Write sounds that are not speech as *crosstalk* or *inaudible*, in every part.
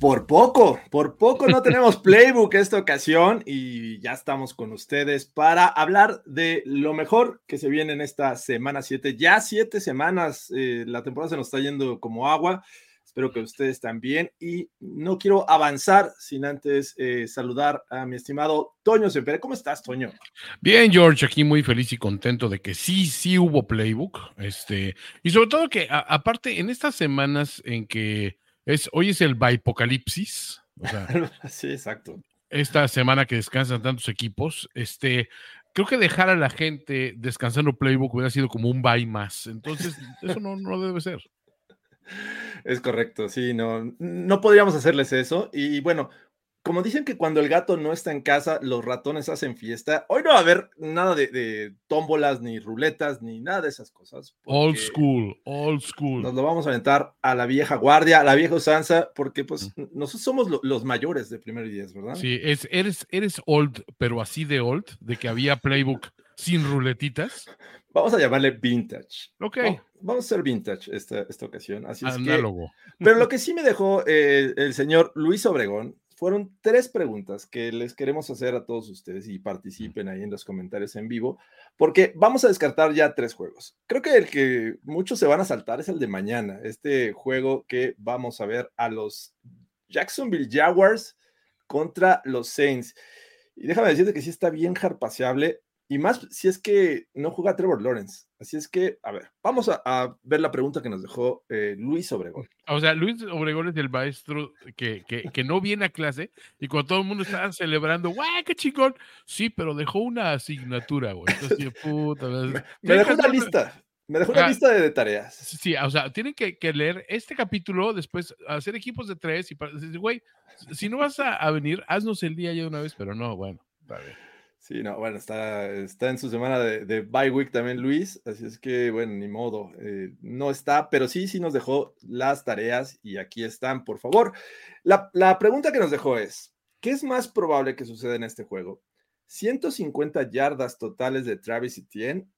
Por poco, por poco no tenemos *laughs* playbook esta ocasión y ya estamos con ustedes para hablar de lo mejor que se viene en esta semana 7. Ya siete semanas, eh, la temporada se nos está yendo como agua. Espero que ustedes también. Y no quiero avanzar sin antes eh, saludar a mi estimado Toño Sempere. ¿Cómo estás, Toño? Bien, George, aquí muy feliz y contento de que sí, sí hubo playbook. Este, y sobre todo que, aparte, en estas semanas en que es, hoy es el Bipocalipsis. *laughs* sí, exacto. Esta semana que descansan tantos equipos, este, creo que dejar a la gente descansando playbook hubiera sido como un bye más. Entonces, eso no, no debe ser. *laughs* Es correcto, sí, no, no podríamos hacerles eso. Y bueno, como dicen que cuando el gato no está en casa, los ratones hacen fiesta, hoy no va a haber nada de, tómbolas, ni ruletas, ni nada de esas cosas. Old school, old school. Nos lo vamos a aventar a la vieja guardia, a la vieja usanza, porque pues nosotros somos los mayores de primero y diez, ¿verdad? Sí, es, eres, eres old, pero así de old, de que había playbook sin ruletitas. Vamos a llamarle vintage. Ok. vamos a hacer vintage esta, esta ocasión. Así Análogo. Es que, pero lo que sí me dejó eh, el señor Luis Obregón fueron tres preguntas que les queremos hacer a todos ustedes y participen ahí en los comentarios en vivo, porque vamos a descartar ya tres juegos. Creo que el que muchos se van a saltar es el de mañana, este juego que vamos a ver a los Jacksonville Jaguars contra los Saints. Y déjame decirte que sí está bien harpaseable. Y más si es que no juega Trevor Lawrence. Así es que, a ver, vamos a, ver la pregunta que nos dejó eh, Luis Obregón. O sea, Luis Obregón es el maestro que, que, no viene a clase y cuando todo el mundo está celebrando, ¡guay, qué chingón! Sí, pero dejó una asignatura, güey. Entonces, puta, *laughs* me, dejó una lista. Me dejó una lista de, tareas. Sí, o sea, tienen que, que, leer este capítulo, después hacer equipos de tres y decir, güey, si no vas a, a venir, haznos el día ya de una vez, pero no, bueno, está bien. Sí, no, bueno, está, está en su semana de, de bye week también Luis, así es que, bueno, ni modo, eh, no está, pero sí, sí nos dejó las tareas y aquí están, por favor. La, la pregunta que nos dejó es, ¿qué es más probable que suceda en este juego? ¿150 yardas totales de Travis Etienne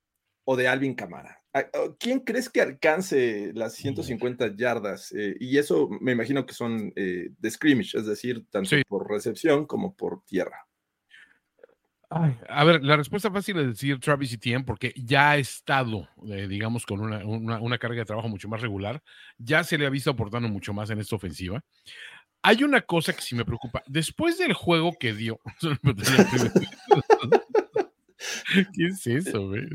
o de Alvin Camara? Ah, oh, ¿Quién crees que alcance las 150 yardas? Eh, y eso me imagino que son eh, de scrimmage, es decir, tanto por recepción como por tierra a ver, la respuesta fácil es decir Travis Etienne porque ya ha estado, eh, digamos, con una, carga de trabajo mucho más regular. Ya se le ha visto aportando mucho más en esta ofensiva. Hay una cosa que sí me preocupa. Después del juego que dio. *laughs* ¿Qué es eso, güey?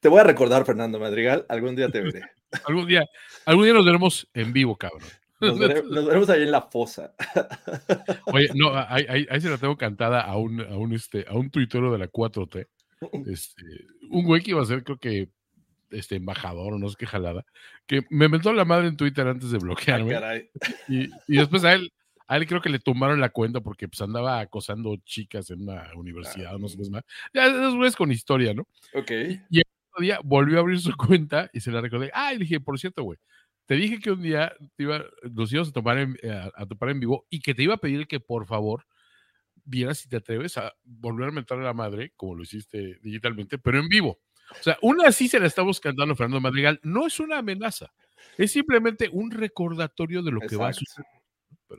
te voy a recordar, Fernando Madrigal. Algún día te veré. *laughs* algún día, algún día nos veremos en vivo, cabrón. *laughs* Nos, veremos ahí en la fosa. *laughs* Oye, no, ahí, se la tengo cantada a un, a un, este, a un tuitero de la 4T. Este, un güey que iba a ser, creo que, este embajador o no sé qué jalada, que me inventó la madre en Twitter antes de bloquearme. y, y, después a él, a él creo que le tomaron la cuenta porque pues andaba acosando chicas en una universidad, no sé qué más. Ya, esos güeyes con historia, ¿no? Ok. Y el otro día volvió a abrir su cuenta y se la recordé. Ah, y dije, por cierto, güey, te dije que un día te iba, nos íbamos a, tomar en, eh, a, topar en vivo y que te iba a pedir que por favor vieras si te atreves a volver a meter a la madre, como lo hiciste digitalmente, pero en vivo. O sea, una así se la estamos cantando Fernando Madrigal. No es una amenaza, es simplemente un recordatorio de lo que va a suceder. O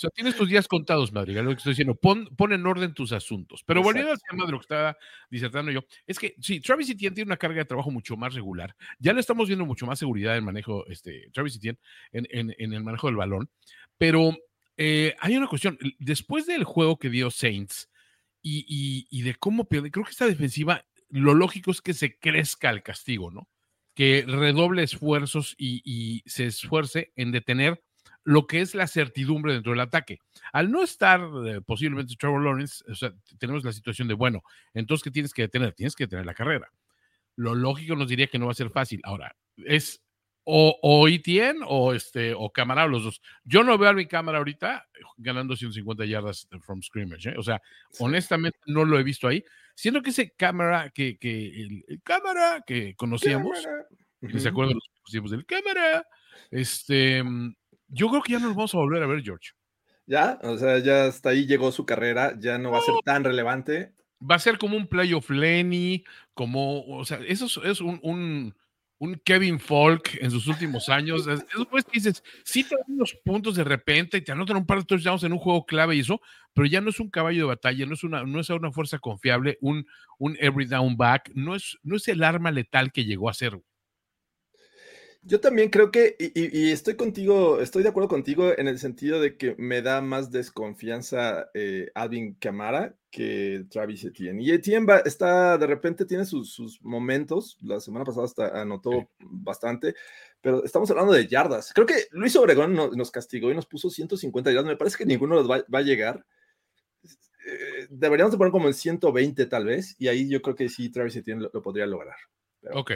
sea, tienes tus días contados, Madrigal, lo que estoy diciendo. Pon, en orden tus asuntos. Pero volviendo al tema de lo que estaba disertando yo, es que sí, Travis Etienne tiene una carga de trabajo mucho más regular. Ya le estamos viendo mucho más seguridad en manejo, este, Travis Etienne, en, el manejo del balón. Pero eh, hay una cuestión. Después del juego que dio Saints y, de cómo pierde, creo que esta defensiva, lo lógico es que se crezca el castigo, ¿no? que redoble esfuerzos y, y se esfuerce en detener lo que es la certidumbre dentro del ataque. Al no estar eh, posiblemente Trevor Lawrence, o sea, tenemos la situación de, bueno, entonces, ¿qué tienes que detener? Tienes que detener la carrera. Lo lógico nos diría que no va a ser fácil. Ahora, es o, o ETN o, este, o cámara, los dos. Yo no veo a mi cámara ahorita ganando 150 yardas from scrimmage. ¿eh? O sea, honestamente no lo he visto ahí. Siendo que ese cámara que, que el, cámara que conocíamos, ¿se acuerdan los tiempos del cámara? Este, yo creo que ya nos vamos a volver a ver, George. Ya, o sea, ya hasta ahí llegó su carrera, ya no va a ser tan relevante. Va a ser como un playoff Lenny, como, o sea, eso es, es un, un, un, Kevin Falk en sus últimos años. Eso pues dices, sí te dan unos puntos de repente y te anotan un par de touchdowns en un juego clave y eso, pero ya no es un caballo de batalla, no es una, no es una fuerza confiable, un, un every down back, no es, no es el arma letal que llegó a ser. Yo también creo que, y, estoy contigo, estoy de acuerdo contigo en el sentido de que me da más desconfianza eh, Alvin Camara que Travis Etienne. Y Etienne está, de repente tiene sus, momentos, la semana pasada hasta anotó bastante, pero estamos hablando de yardas. Creo que Luis Obregón nos, castigó y nos puso 150 yardas, me parece que ninguno los va, a llegar. Eh, deberíamos de poner como en 120 tal vez, y ahí yo creo que sí, Travis Etienne lo, podría lograr. ok.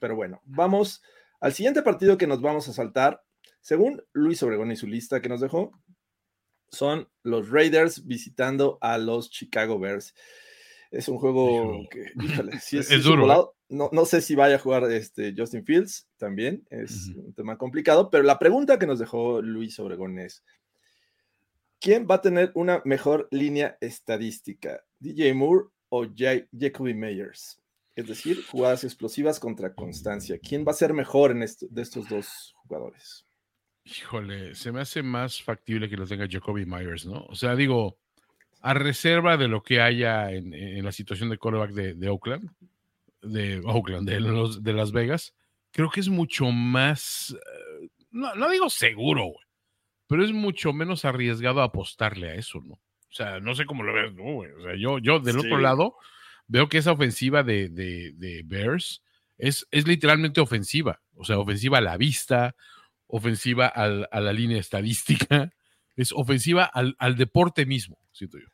Pero bueno, vamos al siguiente partido que nos vamos a saltar, según Luis Obregón y su lista que nos dejó, son los Raiders visitando a los Chicago Bears. Es un juego que, híjole, si es, *laughs* duro. ¿eh? no, no, sé si vaya a jugar este Justin Fields también, es un tema complicado, pero la pregunta que nos dejó Luis Obregón es, ¿quién va a tener una mejor línea estadística? ¿DJ Moore o Jacoby Meyers? Es decir, jugadas explosivas contra constancia. ¿Quién va a ser mejor en de estos dos jugadores? Híjole, se me hace más factible que lo tenga Jacoby Myers, ¿no? O sea, digo, a reserva de lo que haya en, la situación de quarterback de, Oakland, de Oakland, de, los, de Las Vegas, creo que es mucho más, eh, no, digo seguro, pero es mucho menos arriesgado apostarle a eso, ¿no? O sea, no sé cómo lo ves, ¿no, güey? O sea, yo, yo del otro lado veo que esa ofensiva de, de, Bears es, es, literalmente ofensiva, o sea, ofensiva a la vista, ofensiva al, a la línea estadística, *laughs* es ofensiva al, al, deporte mismo, siento yo.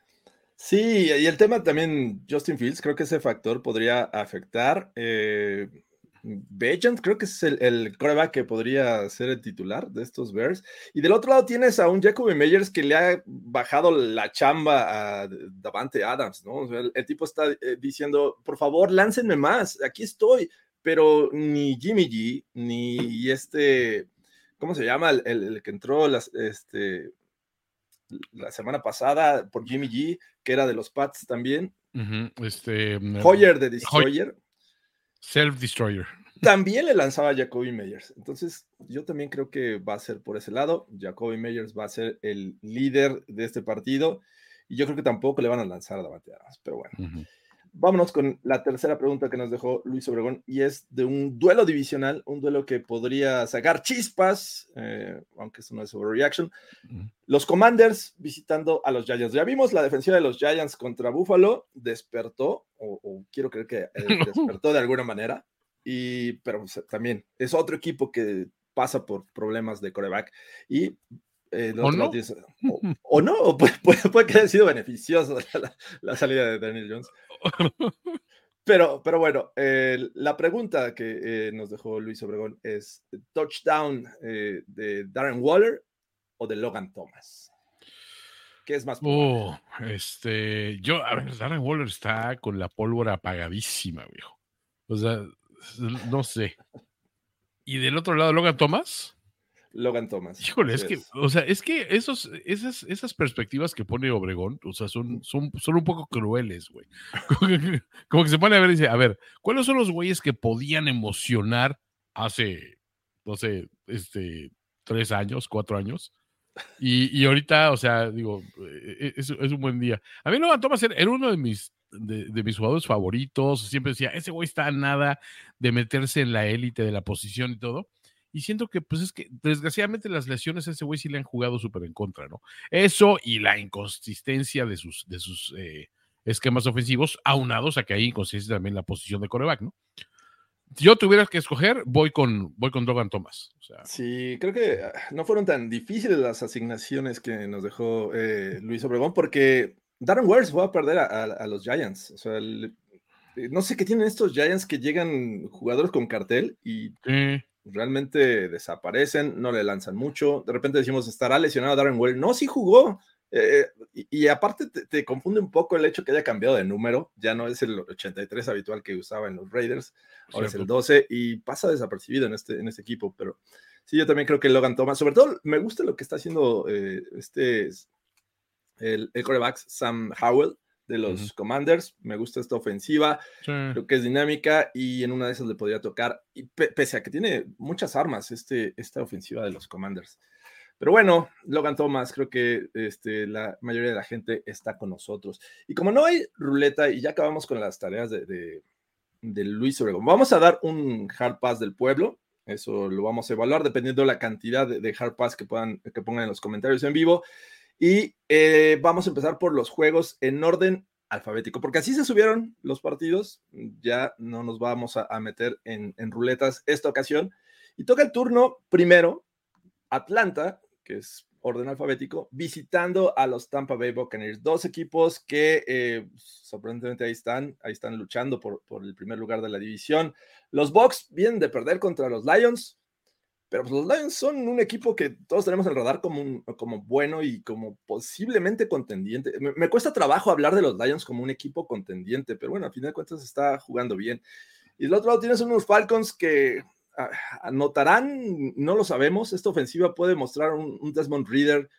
Sí, y el tema también, Justin Fields, creo que ese factor podría afectar. Eh, Bejant creo que es el, el coreback que podría ser el titular de estos Bears. Y del otro lado tienes a un Jacoby Meyers que le ha bajado la chamba a Davante Adams, ¿no? el, tipo está eh, diciendo, por favor, láncenme más, aquí estoy. Pero ni Jimmy G, ni este, ¿cómo se llama? El, que entró las, este, la semana pasada por Jimmy G, que era de los Pats también. este, mm, Hoyer de Destroyer. Self-Destroyer. También le lanzaba a Jacoby Meyers. Entonces, yo también creo que va a ser por ese lado. Jacoby Meyers va a ser el líder de este partido. Y yo creo que tampoco le van a lanzar a Davante Adams. Pero bueno. Vámonos con la tercera pregunta que nos dejó Luis Obregón y es de un duelo divisional, un duelo que podría sacar chispas, eh, aunque eso no es overreaction. Los Commanders visitando a los Giants. Ya vimos la defensiva de los Giants contra Buffalo, despertó, o, quiero creer que eh, *laughs* despertó de alguna manera, y, pero también es otro equipo que pasa por problemas de coreback y eh, ¿O, no? o, *laughs* no? o, puede, que haya sido beneficioso *laughs* la, salida de Daniel Jones. Pero, pero bueno, la pregunta que eh, nos dejó Luis Obregón es: ¿touchdown eh, de Darren Waller o de Logan Thomas? ¿Qué es más? Oh, este, yo, a ver, Darren Waller está con la pólvora apagadísima, viejo. O sea, no sé. ¿Y del otro lado, Logan Thomas? Logan Thomas. Híjole, es, que, o sea, es que esos, esas, esas perspectivas que pone Obregón, o sea, son, son, son un poco crueles, güey. *laughs* Como, que se pone a ver y dice, a ver, ¿cuáles son los güeyes que podían emocionar hace, no sé, este, tres años, cuatro años? Y, y ahorita, o sea, digo, e, e, es, es, un buen día. A mí Logan Thomas era uno de mis, de, de, mis jugadores favoritos. Siempre decía, ese güey está a nada de meterse en la élite de la posición y todo y siento que, pues es que desgraciadamente las lesiones a ese güey sí le han jugado súper en contra, ¿no? Eso y la inconsistencia de sus, de sus eh, esquemas ofensivos, aunados a que hay inconsistencia también en la posición de coreback, ¿no? si yo tuviera que escoger, voy con, voy con Logan Thomas. Sí, creo que ah, no fueron tan difíciles las asignaciones que nos dejó eh, Luis Obregón, porque Darren Wells fue a perder a, los Giants. O sea, no sé qué tienen estos Giants que llegan jugadores con cartel y realmente desaparecen, no le lanzan mucho. De repente decimos, ¿estará lesionado Darren Wells? No, sí jugó. Eh, y, aparte te, confunde un poco el hecho que haya cambiado de número, ya no es el 83 habitual que usaba en los Raiders, ahora es el 12 y pasa desapercibido en este, en este equipo, pero sí, yo también creo que Logan Thomas, sobre todo me gusta lo que está haciendo eh, este, el, el coreback Sam Howell de los Commanders, me gusta esta ofensiva, creo que es dinámica y en una de esas le podría tocar, y pese a que tiene muchas armas este, esta ofensiva de los Commanders. Pero bueno, Logan Thomas, creo que este, la mayoría de la gente está con nosotros. Y como no hay ruleta y ya acabamos con las tareas de, de, Luis Obregón, vamos a dar un hard pass del pueblo. Eso lo vamos a evaluar dependiendo de la cantidad de, hard pass que, puedan, que pongan en los comentarios en vivo. Y eh, vamos a empezar por los juegos en orden alfabético, porque así se subieron los partidos. Ya no nos vamos a, meter en, en ruletas esta ocasión. Y toca el turno primero Atlanta que es orden alfabético, visitando a los Tampa Bay Buccaneers, dos equipos que eh, sorprendentemente ahí están, ahí están luchando por, por, el primer lugar de la división. Los Bucks vienen de perder contra los Lions, pero pues, los Lions son un equipo que todos tenemos en el radar como, como bueno y como posiblemente contendiente. Me, cuesta trabajo hablar de los Lions como un equipo contendiente, pero bueno, a fin de cuentas está jugando bien. Y del otro lado tienes unos Falcons que anotarán, no lo sabemos, esta ofensiva puede mostrar un, Desmond Reader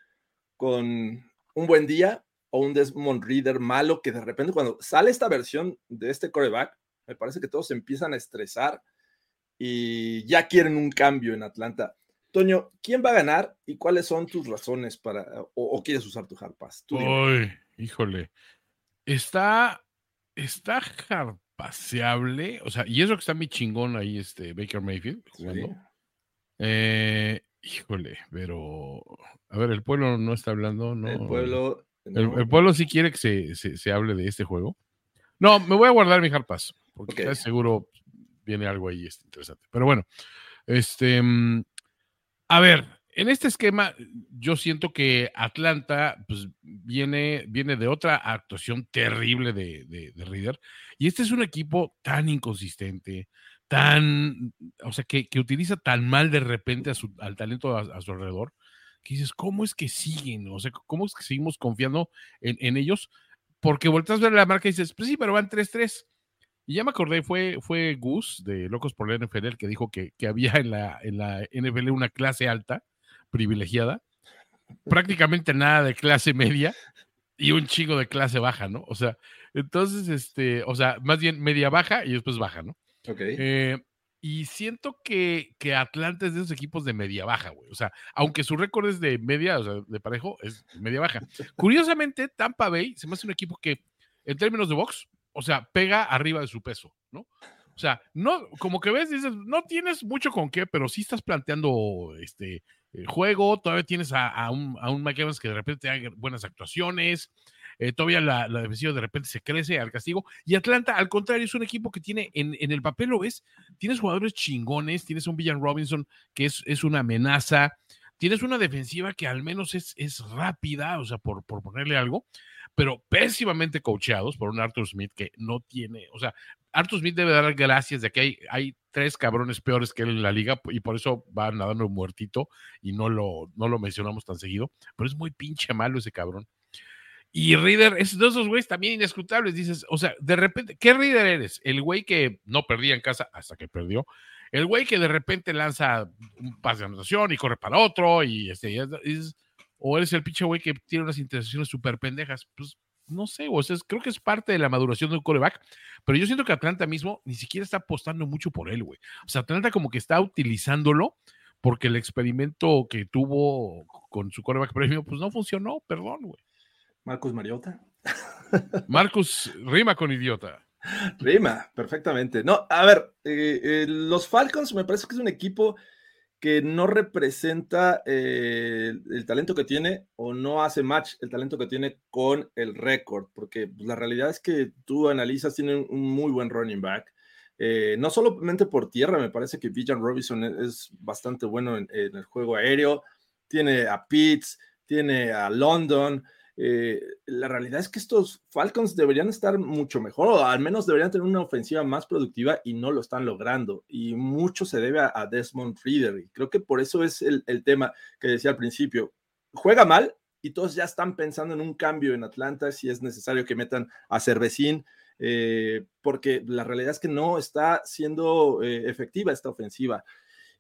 con un buen día o un Desmond Reader malo que de repente cuando sale esta versión de este coreback, me parece que todos se empiezan a estresar y ya quieren un cambio en Atlanta. Toño, ¿quién va a ganar y cuáles son tus razones para, o, quieres usar tu hard pass? Uy, híjole. Está, está. O sea, y eso que está mi chingón ahí, este Baker Mayfield jugando. Eh, híjole, pero. A ver, el pueblo no está hablando, ¿no? El pueblo. El, pueblo sí quiere que se, se, hable de este juego. No, me voy a guardar mi hard pass, porque seguro viene algo ahí este, interesante. Pero bueno, este. Mm, a ver, en este esquema, yo siento que Atlanta pues, viene, viene de otra actuación terrible de, de, Reader. Y este es un equipo tan inconsistente, tan, o sea, que, utiliza tan mal de repente a su, al talento a, su alrededor, que dices, ¿cómo es que siguen? O sea, ¿cómo es que seguimos confiando en, ellos? Porque volteas a ver la marca y dices, pues sí, pero van 3-3. Y ya me acordé, fue, fue Gus de Locos por la NFL que dijo que, que había en la, en la NFL una clase alta privilegiada, prácticamente nada de clase media y un chingo de clase baja, ¿no? O sea, entonces, este, o sea, más bien media baja y después baja, ¿no? Ok. Eh, y siento que, que Atlanta es de esos equipos de media baja, güey. O sea, aunque su récord es de media, o sea, de parejo, es media baja. Curiosamente, Tampa Bay se me hace un equipo que, en términos de box, o sea, pega arriba de su peso, ¿no? O sea, no, como que ves, dices, no tienes mucho con qué, pero sí estás planteando este el juego, todavía tienes a, un, a un que de repente hay buenas actuaciones, eh, todavía la, la, defensiva de repente se crece al castigo, y Atlanta, al contrario, es un equipo que tiene, en, en el papel lo ves, tienes jugadores chingones, tienes un Villan Robinson que es, es una amenaza, tienes una defensiva que al menos es, es rápida, o sea, por, por ponerle algo, pero pésimamente coacheados por un Arthur Smith que no tiene, o sea, Arthur Smith debe dar gracias de que hay, tres cabrones peores que él en la liga y por eso va nadando muertito y no lo, no lo mencionamos tan seguido, pero es muy pinche malo ese cabrón. Y Reader es de esos güeyes también inescrutables. Dices, o sea, de repente, ¿qué Reader eres? El güey que no perdía en casa hasta que perdió. El güey que de repente lanza un pase de anotación y corre para otro. Y este, o eres el pinche güey que tiene unas intercepciones súper pendejas. Pues no sé, o sea, creo que es parte de la maduración de un coreback, pero yo siento que Atlanta mismo ni siquiera está apostando mucho por él, güey. O sea, Atlanta como que está utilizándolo porque el experimento que tuvo con su coreback premio, pues no funcionó, perdón, güey. Marcus Mariota. *laughs* Marcus rima con idiota. Rima, perfectamente. No, a ver, eh, eh, los Falcons me parece que es un equipo que no representa eh, el, talento que tiene o no hace match el talento que tiene con el récord, porque pues, la realidad es que tú analizas, tiene un muy buen running back, Eh, no solamente por tierra, me parece que Villan Robinson e-, es bastante bueno en, el juego aéreo. Tiene a Pitts, tiene a London. Eh, la realidad es que estos Falcons deberían estar mucho mejor, o al menos deberían tener una ofensiva más productiva y no lo están logrando. Y mucho se debe a, Desmond Reader. Y creo que por eso es el, tema que decía al principio. Juega mal, y todos ya están pensando en un cambio en Atlanta, si es necesario que metan a Cervecín, eh, porque la realidad es que no está siendo eh, efectiva esta ofensiva.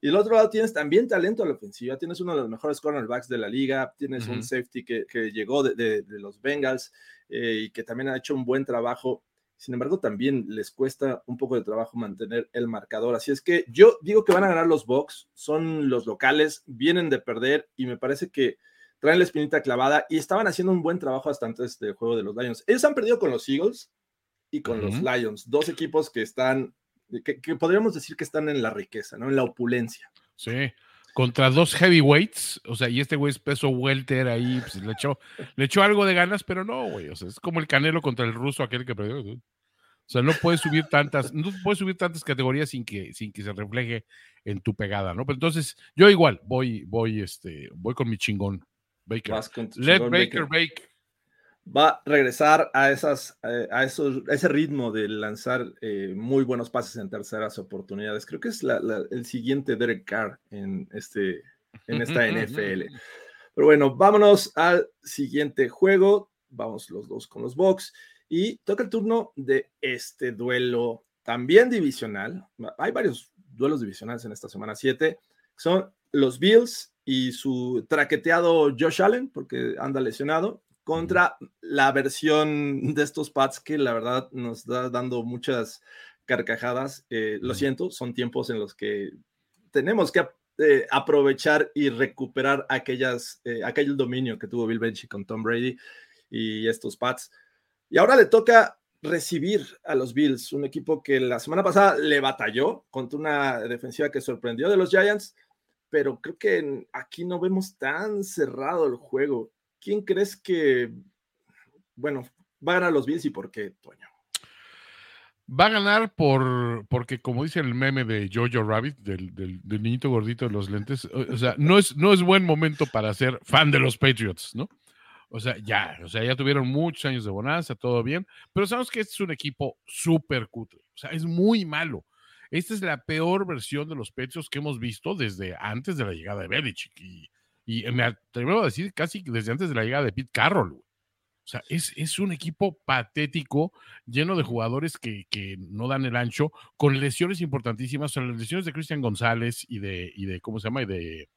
Y del otro lado tienes también talento a la ofensiva, tienes uno de los mejores cornerbacks de la liga, tienes un safety que, llegó de, los Bengals eh, y que también ha hecho un buen trabajo. Sin embargo, también les cuesta un poco de trabajo mantener el marcador. Así es que yo digo que van a ganar los Bucks, son los locales, vienen de perder y me parece que traen la espinita clavada y estaban haciendo un buen trabajo hasta antes del juego de los Lions. Ellos han perdido con los Eagles y con los Lions, dos equipos que están, que, podríamos decir que están en la riqueza, ¿no? En la opulencia. Sí, contra dos heavyweights, o sea, y este güey es peso welter ahí, pues le echó, le echó algo de ganas, pero no, güey, o sea, es como el Canelo contra el ruso, aquel que perdió. O sea, no puedes subir tantas, no puedes subir tantas categorías sin que, sin que se refleje en tu pegada, ¿no? Pero entonces, yo igual voy, voy, este, voy con mi chingón. Baker. Let Baker, Baker Va a regresar a, esas, eh, a, esos, ese ritmo de lanzar eh, muy buenos pases en terceras oportunidades. Creo que es el siguiente Derek Carr en, este, en esta NFL. Pero bueno, vámonos al siguiente juego. Vamos los dos con los Bucks. Y toca el turno de este duelo también divisional. Hay varios duelos divisionales en esta semana 7. Son los Bills y su traqueteado Josh Allen, porque anda lesionado, contra la versión de estos pads que la verdad nos está dando muchas carcajadas. Eh, lo siento, son tiempos en los que tenemos que eh, aprovechar y recuperar aquellas, eh, aquel dominio que tuvo Bill Belichick con Tom Brady y estos pads. Y ahora le toca recibir a los Bills, un equipo que la semana pasada le batalló contra una defensiva que sorprendió de los Giants pero creo que aquí no vemos tan cerrado el juego. ¿Quién crees que, bueno, va a ganar los Bills y por qué, Toño? Va a ganar por, porque como dice el meme de Jojo Rabbit, del, del, niñito gordito de los lentes, o, sea, no es, no es buen momento para ser fan de los Patriots, ¿no? O sea, ya, o sea, ya tuvieron muchos años de bonanza, todo bien, pero sabemos que este es un equipo súper cutre, o sea, es muy malo. Esta es la peor versión de los Patriots que hemos visto desde antes de la llegada de Belichick. Y, y me atrevo a decir casi desde antes de la llegada de Pete Carroll. O sea, es, es, un equipo patético, lleno de jugadores que, que, no dan el ancho, con lesiones importantísimas. O las lesiones de Cristian González y de, y de, ¿cómo se llama? Y de,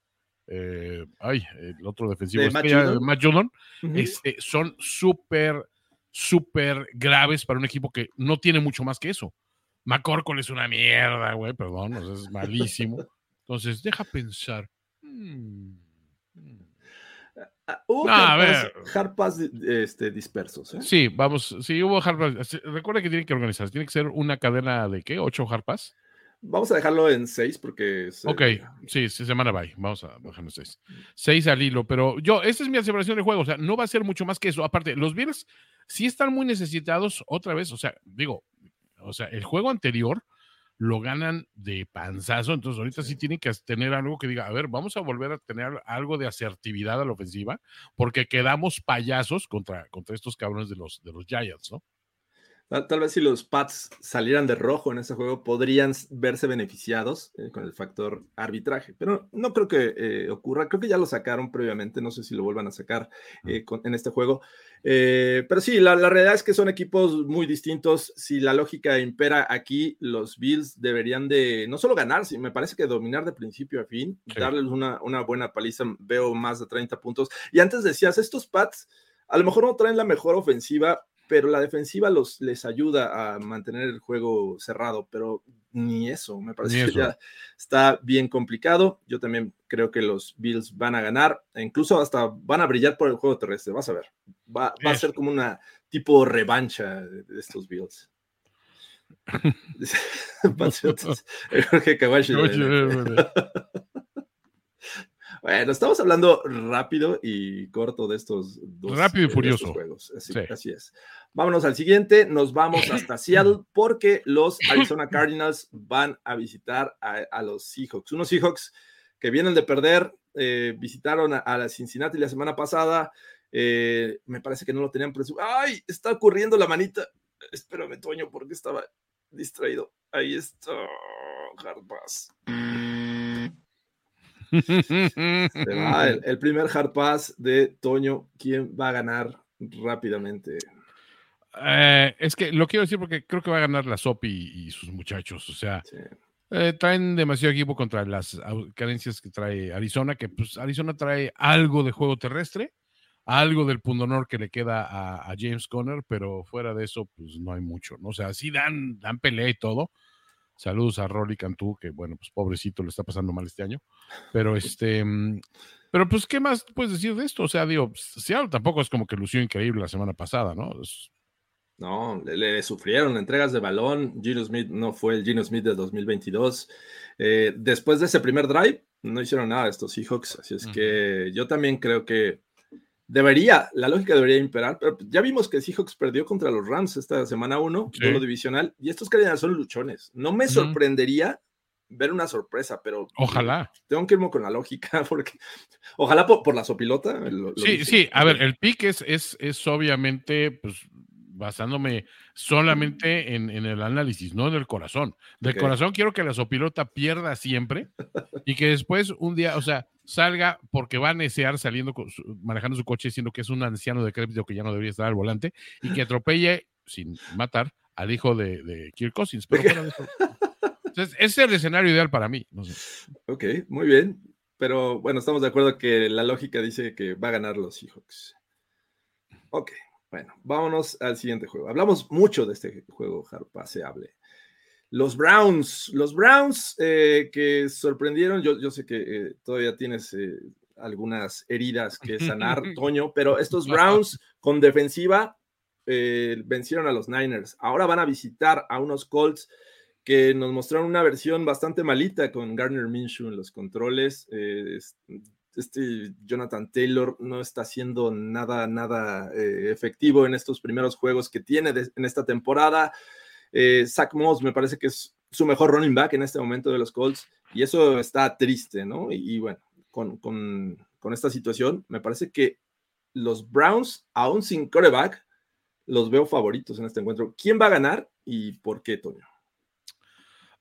eh, ay, el otro defensivo, de Matt Judon, este, son súper, súper graves para un equipo que no tiene mucho más que eso. McCorkle es una mierda, güey, perdón, es malísimo. *laughs* Entonces, deja pensar. Hmm. Ah, hubo harpas, este, dispersos. ¿eh? Sí, vamos, sí, hubo harpas. Recuerda que tienen que organizar, tiene que ser una cadena de qué, ocho harpas. Vamos a dejarlo en seis porque. ok, sí, semana bye. Vamos a dejarlo en seis. Seis al hilo, pero yo, esta es mi aseveración de juego. O sea, no va a ser mucho más que eso. Aparte, los Bills sí están muy necesitados otra vez. O sea, digo, o sea, el juego anterior lo ganan de panzazo, entonces ahorita sí tienen que tener algo que diga, a ver, vamos a volver a tener algo de asertividad a la ofensiva, porque quedamos payasos contra, contra estos cabrones de los, de los Giants, ¿no? Tal, vez si los Pats salieran de rojo en ese juego, podrían verse beneficiados eh, con el factor arbitraje, pero no creo que eh, ocurra. Creo que ya lo sacaron previamente, no sé si lo vuelvan a sacar eh, en este juego. pero sí, la, realidad es que son equipos muy distintos. Si la lógica impera aquí, los Bills deberían de no solo ganar, sino me parece que dominar de principio a fin, darles una, una buena paliza. Veo más de 30 puntos. Y antes decías, estos Pats a lo mejor no traen la mejor ofensiva, pero la defensiva los, les ayuda a mantener el juego cerrado, pero ni eso, me parece que ya está bien complicado. Yo también creo que los Bills van a ganar, e incluso hasta van a brillar por el juego terrestre, vas a ver. Va, a ser como una tipo revancha de, estos Bills. *laughs* *laughs* Bueno, estamos hablando rápido y corto de estos dos rápido y furioso. estos juegos. Así, Sí. así es. Vámonos al siguiente. Nos vamos *clears throat* hasta Seattle porque los Arizona Cardinals van a visitar a, a los Seahawks. Unos Seahawks que vienen de perder, eh, visitaron a, a la Cincinnati la semana pasada. eh, me parece que no lo tenían presupuesto. ¡Ay! Está ocurriendo la manita. Espérame, Toño, porque estaba distraído. Ahí está. Hard pass. *laughs* Se va el, el primer hard pass de Toño. ¿Quién va a ganar rápidamente? Eh, es que lo quiero decir porque creo que va a ganar la SOP y, y sus muchachos. O sea, Sí. eh, traen demasiado equipo contra las carencias que trae Arizona, que pues Arizona trae algo de juego terrestre, algo del pundonor que le queda a, a James Conner, pero fuera de eso, pues no hay mucho, ¿no? O sea, sí dan, dan pelea y todo. Saludos a Rolly Cantú, que bueno, pues pobrecito le está pasando mal este año. Pero *laughs* este, mm, pero pues, ¿qué más puedes decir de esto? O sea, digo, Seattle tampoco es como que lució increíble la semana pasada, ¿no? Es- No, le, le sufrieron entregas de balón. Gino Smith no fue el Gino Smith de 2022. Eh, después de ese primer drive, no hicieron nada estos Seahawks. Así es que yo también creo que debería, la lógica debería imperar. Pero ya vimos que Seahawks perdió contra los Rams esta semana 1, Sí. duelo divisional. Y estos Cardinals son luchones. No me sorprendería ver una sorpresa, pero Ojalá. tengo que irme con la lógica, *laughs* porque ojalá por, por la sopilota. lo- lo Sí, dice. sí, a ver, el pick es, es, es obviamente, pues, basándome solamente en, en el análisis, no en el corazón. Del corazón quiero que la sopilota pierda siempre y que después un día, o sea, salga porque va a necear saliendo, con su- manejando su coche diciendo que es un anciano decrépito que ya no debería estar al volante y que atropelle, sin matar, al hijo de, de Kirk Cousins. Pero de Entonces, ese es el escenario ideal para mí. No sé. Ok, muy bien. Pero bueno, estamos de acuerdo que la lógica dice que va a ganar los Seahawks. Ok, bueno, vámonos al siguiente juego. Hablamos mucho de este juego paseable. Los Browns, los Browns eh, que sorprendieron, yo, yo sé que eh, todavía tienes eh, algunas heridas que *laughs* sanar, Toño, pero estos Browns con defensiva vencieron a los Niners. Ahora van a visitar a unos Colts que nos mostraron una versión bastante malita con Garner Minshew en los controles. Es- este Jonathan Taylor no está haciendo nada, nada efectivo en estos primeros juegos que tiene de- en esta temporada. Eh, Zach Moss me parece que es su mejor running back en este momento de los Colts y eso está triste, ¿no? Y, bueno, con, con, con esta situación, me parece que los Browns, aún sin coreback, los veo favoritos en este encuentro. ¿Quién va a ganar y por qué, Toño?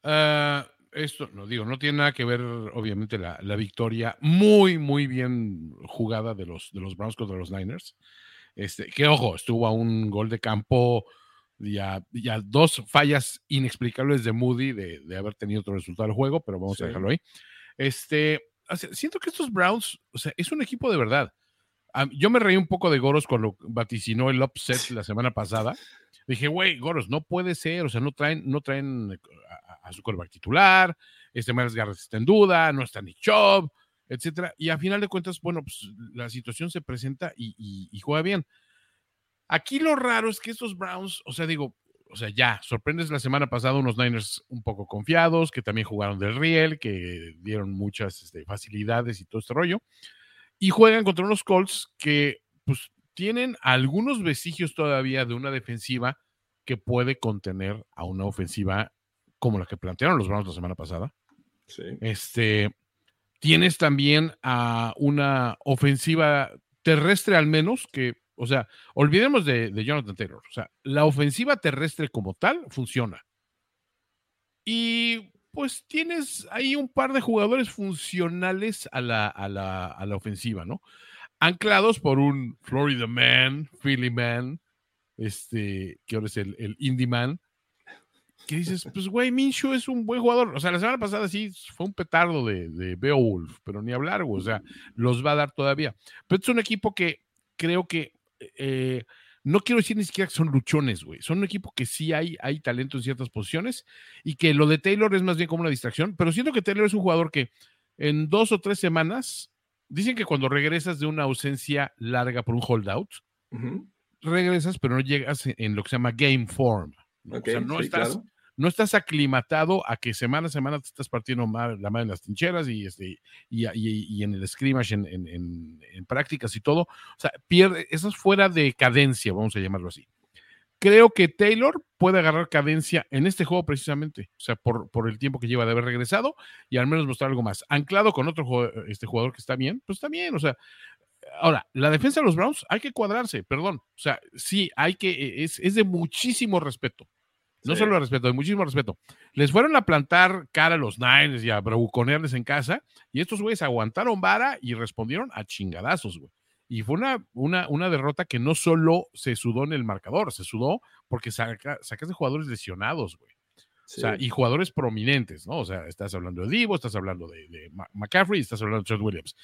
Ah, esto, no digo, no tiene nada que ver, obviamente, la, la victoria muy, muy bien jugada de los, de los Browns contra los Niners. Este, que ojo, estuvo a un gol de campo y a, y a dos fallas inexplicables de Moody de, de haber tenido otro resultado del juego, pero vamos Sí. a dejarlo ahí. Este, siento que estos Browns, o sea, es un equipo de verdad. Yo me reí un poco de Goros cuando vaticinó el upset la semana pasada. Dije, güey, Goros, no puede ser, o sea, no traen, no traen a, su quarterback titular, este Miles Garrett está en duda, no está Nick Chubb, etcétera. Y a final de cuentas, bueno, pues la situación se presenta y, y- y juega bien. Aquí lo raro es que estos Browns, o sea, digo, o sea, ya, sorprendes la semana pasada unos Niners un poco confiados, que también jugaron del riel, que dieron muchas este, facilidades y todo este rollo, y juegan contra unos Colts que, pues, tienen algunos vestigios todavía de una defensiva que puede contener a una ofensiva como la que plantearon los Browns la semana pasada. Sí. Este, tienes también a una ofensiva terrestre al menos que, o sea, olvidemos de, Jonathan Taylor. O sea, la ofensiva terrestre como tal funciona. Y pues tienes ahí un par de jugadores funcionales a la, a la, a la ofensiva, ¿no? Anclados por un Florida Man, Philly Man, este, que ahora es el, el Indie Man, que dices, pues güey, Minshew es un buen jugador. O sea, la semana pasada sí fue un petardo de, de Beowulf, pero ni hablar. O sea, los va a dar todavía. Pero es un equipo que creo que eh, no quiero decir ni siquiera que son luchones, güey. Son un equipo que sí hay, hay talento en ciertas posiciones y que lo de Taylor es más bien como una distracción, pero siento que Taylor es un jugador que en dos o tres semanas, dicen que cuando regresas de una ausencia larga por un holdout, regresas, pero no llegas en lo que se llama game form. o sea, no sí, estás, claro. No estás aclimatado a que semana a semana te estás partiendo la mano en las trincheras y, este, y, en el scrimmage, en, en, prácticas y todo. O sea, pierde, eso es fuera de cadencia, vamos a llamarlo así. Creo que Taylor puede agarrar cadencia en este juego precisamente, o sea, por, por el tiempo que lleva de haber regresado y al menos mostrar algo más. Anclado con otro este jugador que está bien, pues está bien, o sea, Ahora, la defensa de los Browns hay que cuadrarse, perdón. O sea, sí, hay que, e, es, es de muchísimo respeto. No solo de respeto, de muchísimo respeto. Les fueron a plantar cara a los Niners y a bravuconearles en casa, y estos güeyes aguantaron vara y respondieron a chingadazos, güey. Y fue una, una, una derrota que no solo se sudó en el marcador, se sudó porque saca, sacas de jugadores lesionados, güey. O sea, y jugadores prominentes, ¿no? O sea, estás hablando de Divo, estás hablando de, de McCaffrey, estás hablando de Trent Williams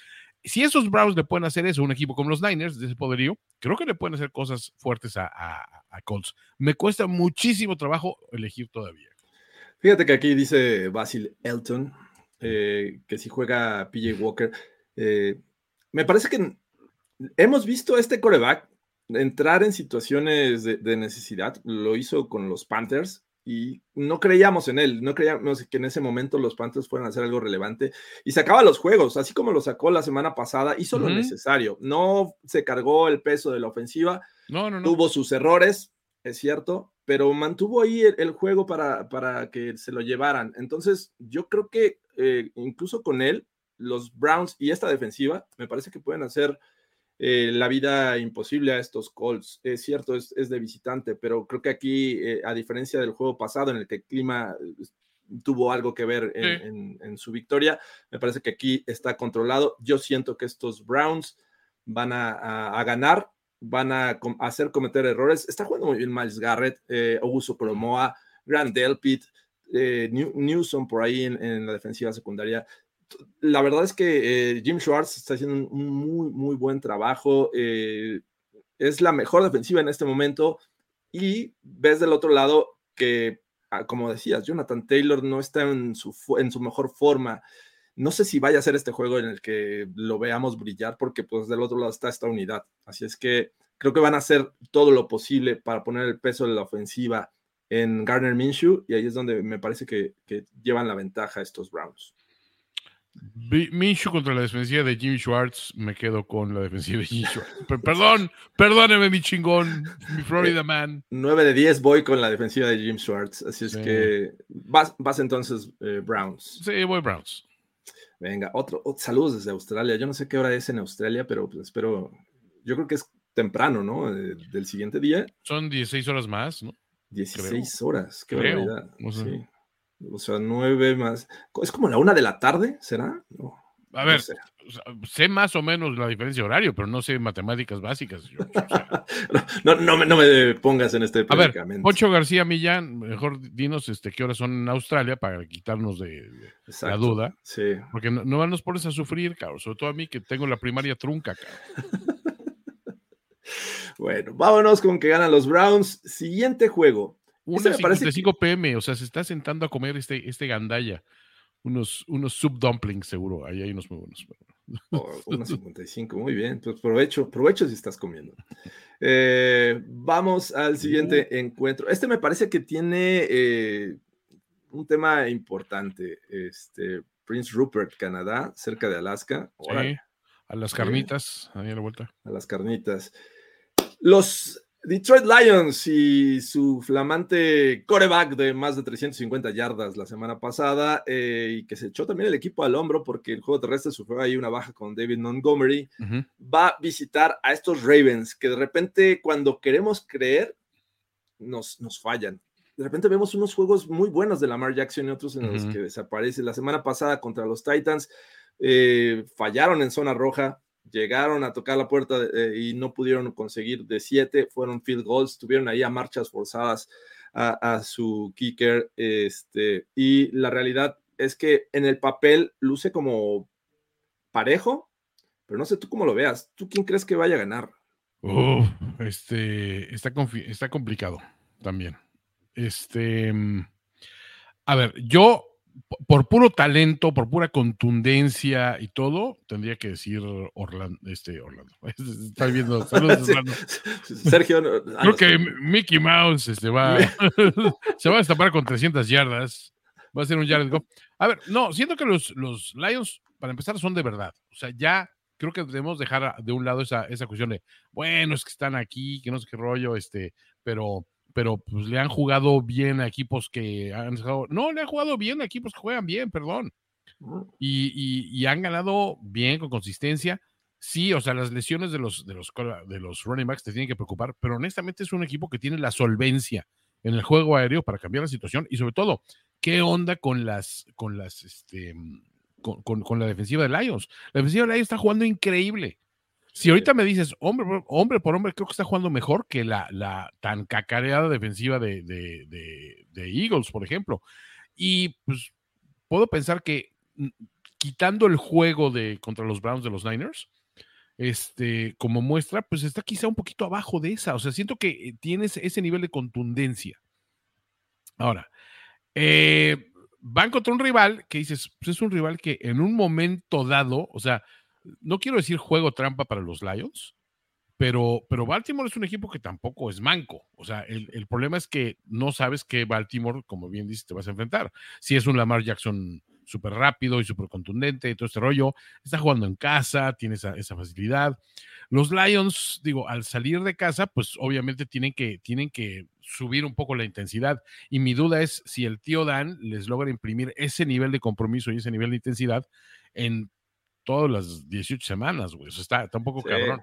si esos Browns le pueden hacer eso un equipo como los Niners, de ese poderío, creo que le pueden hacer cosas fuertes a, Colts. Me cuesta muchísimo trabajo elegir todavía. Fíjate que aquí dice Basil Elton eh, que si juega PJ Walker, eh, me parece que hemos visto a este coreback entrar en situaciones de, necesidad. Lo hizo con los Panthers y no creíamos en él, no creíamos que en ese momento los Panthers fueran a hacer algo relevante y sacaba los juegos, así como lo sacó la semana pasada, hizo lo necesario, no se cargó el peso de la ofensiva, no, no, tuvo sus errores, es cierto, pero mantuvo ahí el, juego para, para, que se lo llevaran. Entonces, yo creo que eh, incluso con él, los Browns y esta defensiva, me parece que pueden hacer eh, la vida imposible a estos Colts. Es cierto, es, de visitante, pero creo que aquí, eh, a diferencia del juego pasado en el que el clima eh, tuvo algo que ver en, su victoria, me parece que aquí está controlado. Yo siento que estos Browns van a, ganar, van a, hacer cometer errores. Está jugando muy bien Miles Garrett, Augusto Colomoa, Grant Delpit, Newsom por ahí en la defensiva secundaria la verdad es que eh, Jim Schwartz está haciendo un muy, muy buen trabajo. Eh, es la mejor defensiva en este momento. Y ves del otro lado que, ah, como decías, Jonathan Taylor no está en su, en su mejor forma. No sé si vaya a ser este juego en el que lo veamos brillar, porque pues del otro lado está esta unidad. Así es que creo que van a hacer todo lo posible para poner el peso de la ofensiva en Garner Minshew, y ahí es donde me parece que, que llevan la ventaja estos Browns. Minshew contra la defensiva de Jimmy Schwartz, me quedo con la defensiva de Jimmy Schwartz. Perdón, perdóneme, mi chingón, mi Florida man. 9 de 10 voy con la defensiva de Jimmy Schwartz, así es que vas, vas entonces eh, Browns. Sí, voy Browns. Venga, otro, saludos desde Australia. Yo no sé qué hora es en Australia, pero pues espero, yo creo que es temprano, ¿no? Eh, del siguiente día. Son 16 horas más, ¿no? 16 horas, qué barbaridad. sí. O sea, nueve más. Es como la una de la tarde, ¿será? a ver, sé. más o menos la diferencia de horario, pero no sé matemáticas básicas. *laughs* no, no, me, no, me, pongas en este A ver, Poncho García Millán, mejor dinos este, qué horas son en Australia para quitarnos de, la duda. Sí. Porque no, no nos pones a sufrir, cabrón. Sobre todo a mí que tengo la primaria trunca, cabrón. *laughs* bueno, vámonos con que ganan los Browns. Siguiente juego. 1.55 pm, o sea, se está sentando a comer este, este gandaya. Unos, unos sub dumplings, seguro. Ahí hay unos muy buenos. Oh, 1.55, *laughs* muy bien. Pues provecho, provecho si estás comiendo. Eh, vamos al siguiente uh. encuentro. Este me parece que tiene eh, un tema importante. Este, Prince Rupert, Canadá, cerca de Alaska. a las carnitas, ahí a la vuelta. A las carnitas. Los Detroit Lions y su flamante coreback de más de 350 yardas la semana pasada eh, y que se echó también el equipo al hombro porque el juego terrestre sufrió ahí una baja con David Montgomery, va a visitar a estos Ravens que de repente cuando queremos creer nos, nos fallan. De repente vemos unos juegos muy buenos de Lamar Jackson y otros en los que desaparece. La semana pasada contra los Titans eh, fallaron en zona roja, llegaron a tocar la puerta eh, y no pudieron conseguir de siete, fueron field goals, tuvieron ahí a marchas forzadas a, su kicker, este, y la realidad es que en el papel luce como parejo, pero no sé tú cómo lo veas, ¿tú quién crees que vaya a ganar? este, está, está complicado también. Este, mm, a ver, yo por puro talento, por pura contundencia y todo, tendría que decir Orlando. Este, Orlando. *laughs* Está viendo. Saludos, Orlando. Sergio. Creo que Mickey Mouse este, va, *laughs* se va a destapar con 300 yardas. Va a ser un Jared Goff. A ver, no, siento que los, los Lions, para empezar, son de verdad. O sea, ya creo que debemos dejar de un lado esa, esa cuestión de, bueno, es que están aquí, que no sé qué rollo, este, pero pero pues le han jugado bien a equipos que han no, le han jugado bien a equipos que juegan bien, perdón. Mm. Y, han ganado bien, con consistencia. Sí, o sea, las lesiones de los, de los, de los running backs te tienen que preocupar, pero honestamente es un equipo que tiene la solvencia en el juego aéreo para cambiar la situación y sobre todo, ¿qué onda con las, con las, este, con, con la defensiva de Lions? La defensiva de Lions está jugando increíble. Si ahorita me dices, hombre, hombre por hombre, creo que está jugando mejor que la, la tan cacareada defensiva de, de, Eagles, por ejemplo. Y pues puedo pensar que mm, quitando el juego de contra los Browns de los Niners, este, como muestra, pues está quizá un poquito abajo de esa. O sea, siento que eh, tienes ese nivel de contundencia. Ahora, eh, van contra un rival que dices, pues es un rival que en un momento dado, o sea, no quiero decir juego trampa para los Lions, pero, pero Baltimore es un equipo que tampoco es manco. O sea, el, problema es que no sabes qué Baltimore, como bien dices, te vas a enfrentar. Si es un Lamar Jackson súper rápido y súper contundente y todo este rollo, está jugando en casa, tiene esa, facilidad. Los Lions, digo, al salir de casa, pues obviamente tienen que, tienen que subir un poco la intensidad. Y mi duda es si el tío Dan les logra imprimir ese nivel de compromiso y ese nivel de intensidad en todas las 18 semanas, güey. O sea, está, está un poco cabrón.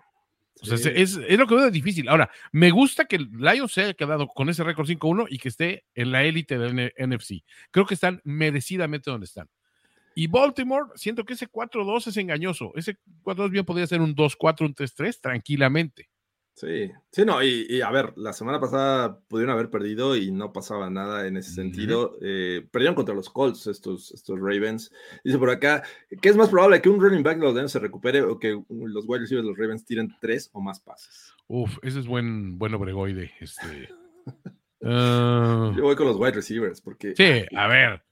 O sea, es, es, lo que veo difícil. Ahora, me gusta que el Lions se haya quedado con ese récord 5-1 y que esté en la élite del NFC. Creo que están merecidamente donde están. Y Baltimore, siento que ese 4-2 es engañoso. Ese 4-2 bien podría ser un 2-4, un 3-3 tranquilamente. Sí, sí, no, y, a ver, la semana pasada pudieron haber perdido y no pasaba nada en ese sentido. Eh, perdieron contra los Colts estos, estos Ravens. Dice por acá, ¿qué es más probable que un running back de los Lions se recupere o que los wide receivers de los Ravens tiren tres o más pases? Uf, ese es buen, buen obregoide. Este. *laughs* Ah. Yo voy con los wide receivers porque... Sí, a ver.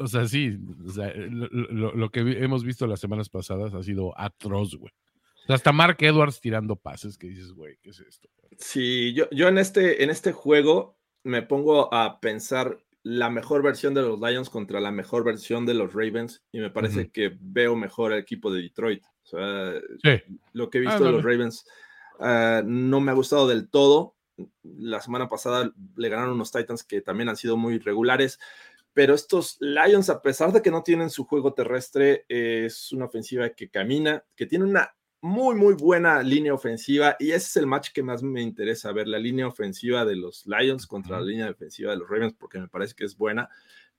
o sea, sí, lo, lo, que hemos visto las semanas pasadas ha sido atroz, güey hasta Mark Edwards tirando pases que dices, güey, ¿qué es esto? Sí, yo, yo en, este, en este juego me pongo a pensar la mejor versión de los Lions contra la mejor versión de los Ravens y me parece que veo mejor el equipo de Detroit. O sea, lo que he visto ah, de los Ravens ah, no me ha gustado del todo. La semana pasada le ganaron unos Titans que también han sido muy regulares, pero estos Lions, a pesar de que no tienen su juego terrestre, es una ofensiva que camina, que tiene una muy, muy buena línea ofensiva y ese es el match que más me interesa ver, la línea ofensiva de los Lions contra la línea defensiva de los Ravens, porque me parece que es buena,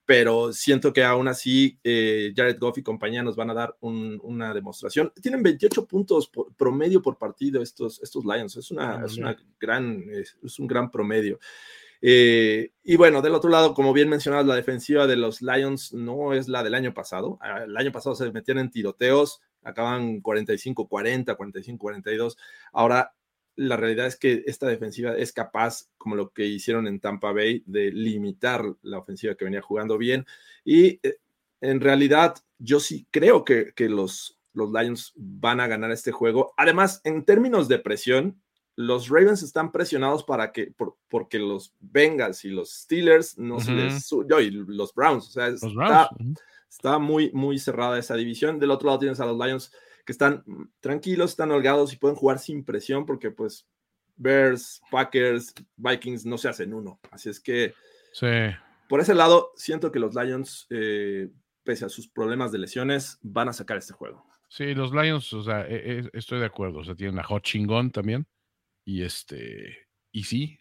pero siento que aún así eh, Jared Goff y compañía nos van a dar una demostración. Tienen 28 puntos promedio por partido estos, estos Lions, es, una, ah, es, una gran, es, un gran promedio. Eh, y bueno, del otro lado, como bien mencionabas, la defensiva de los Lions no es la del año pasado. Ah, el año pasado se metían en tiroteos, acaban 45-40, 45-42. Ahora, la realidad es que esta defensiva es capaz, como lo que hicieron en Tampa Bay, de limitar la ofensiva que venía jugando bien. Y eh, en realidad, yo sí creo que, los, los Lions van a ganar este juego. Además, en términos de presión, los Ravens están presionados para que, porque los Bengals y los Steelers no se les, yo, y los Browns, o sea, está, Está muy, muy cerrada esa división. Del otro lado tienes a los Lions que están tranquilos, están holgados y pueden jugar sin presión porque pues Bears, Packers, Vikings no se hacen uno. Así es que sí. por ese lado siento que los Lions, eh, pese a sus problemas de lesiones, van a sacar este juego. Sí, los Lions, o sea, e, e, estoy de acuerdo. O sea, tienen a Hot Chingón también. Y este, y sí,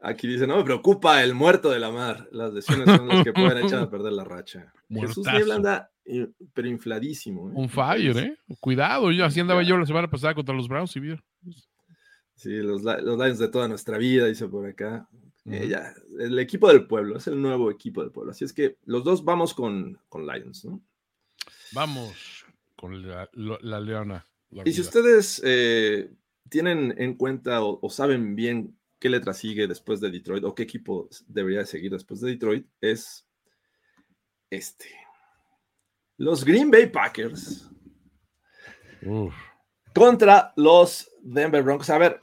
Aquí dice, no me preocupa el muerto de la mar. Las lesiones son las que pueden echar a perder la racha. Jesús Niebla anda, pero infladísimo. ¿eh? Un fire, ¿eh? Cuidado, yo así andaba yo la semana pasada contra los Browns y vieron. Sí, los, los Lions de toda nuestra vida, dice por acá. el equipo del pueblo, es el nuevo equipo del pueblo. Así es que los dos vamos con, con Lions, ¿no? Vamos con la, leona. y si ustedes eh, tienen en cuenta o, o saben bien qué letra sigue después de Detroit o qué equipo debería seguir después de Detroit, es este. Los Green Bay Packers Uf. contra los Denver Broncos. A ver,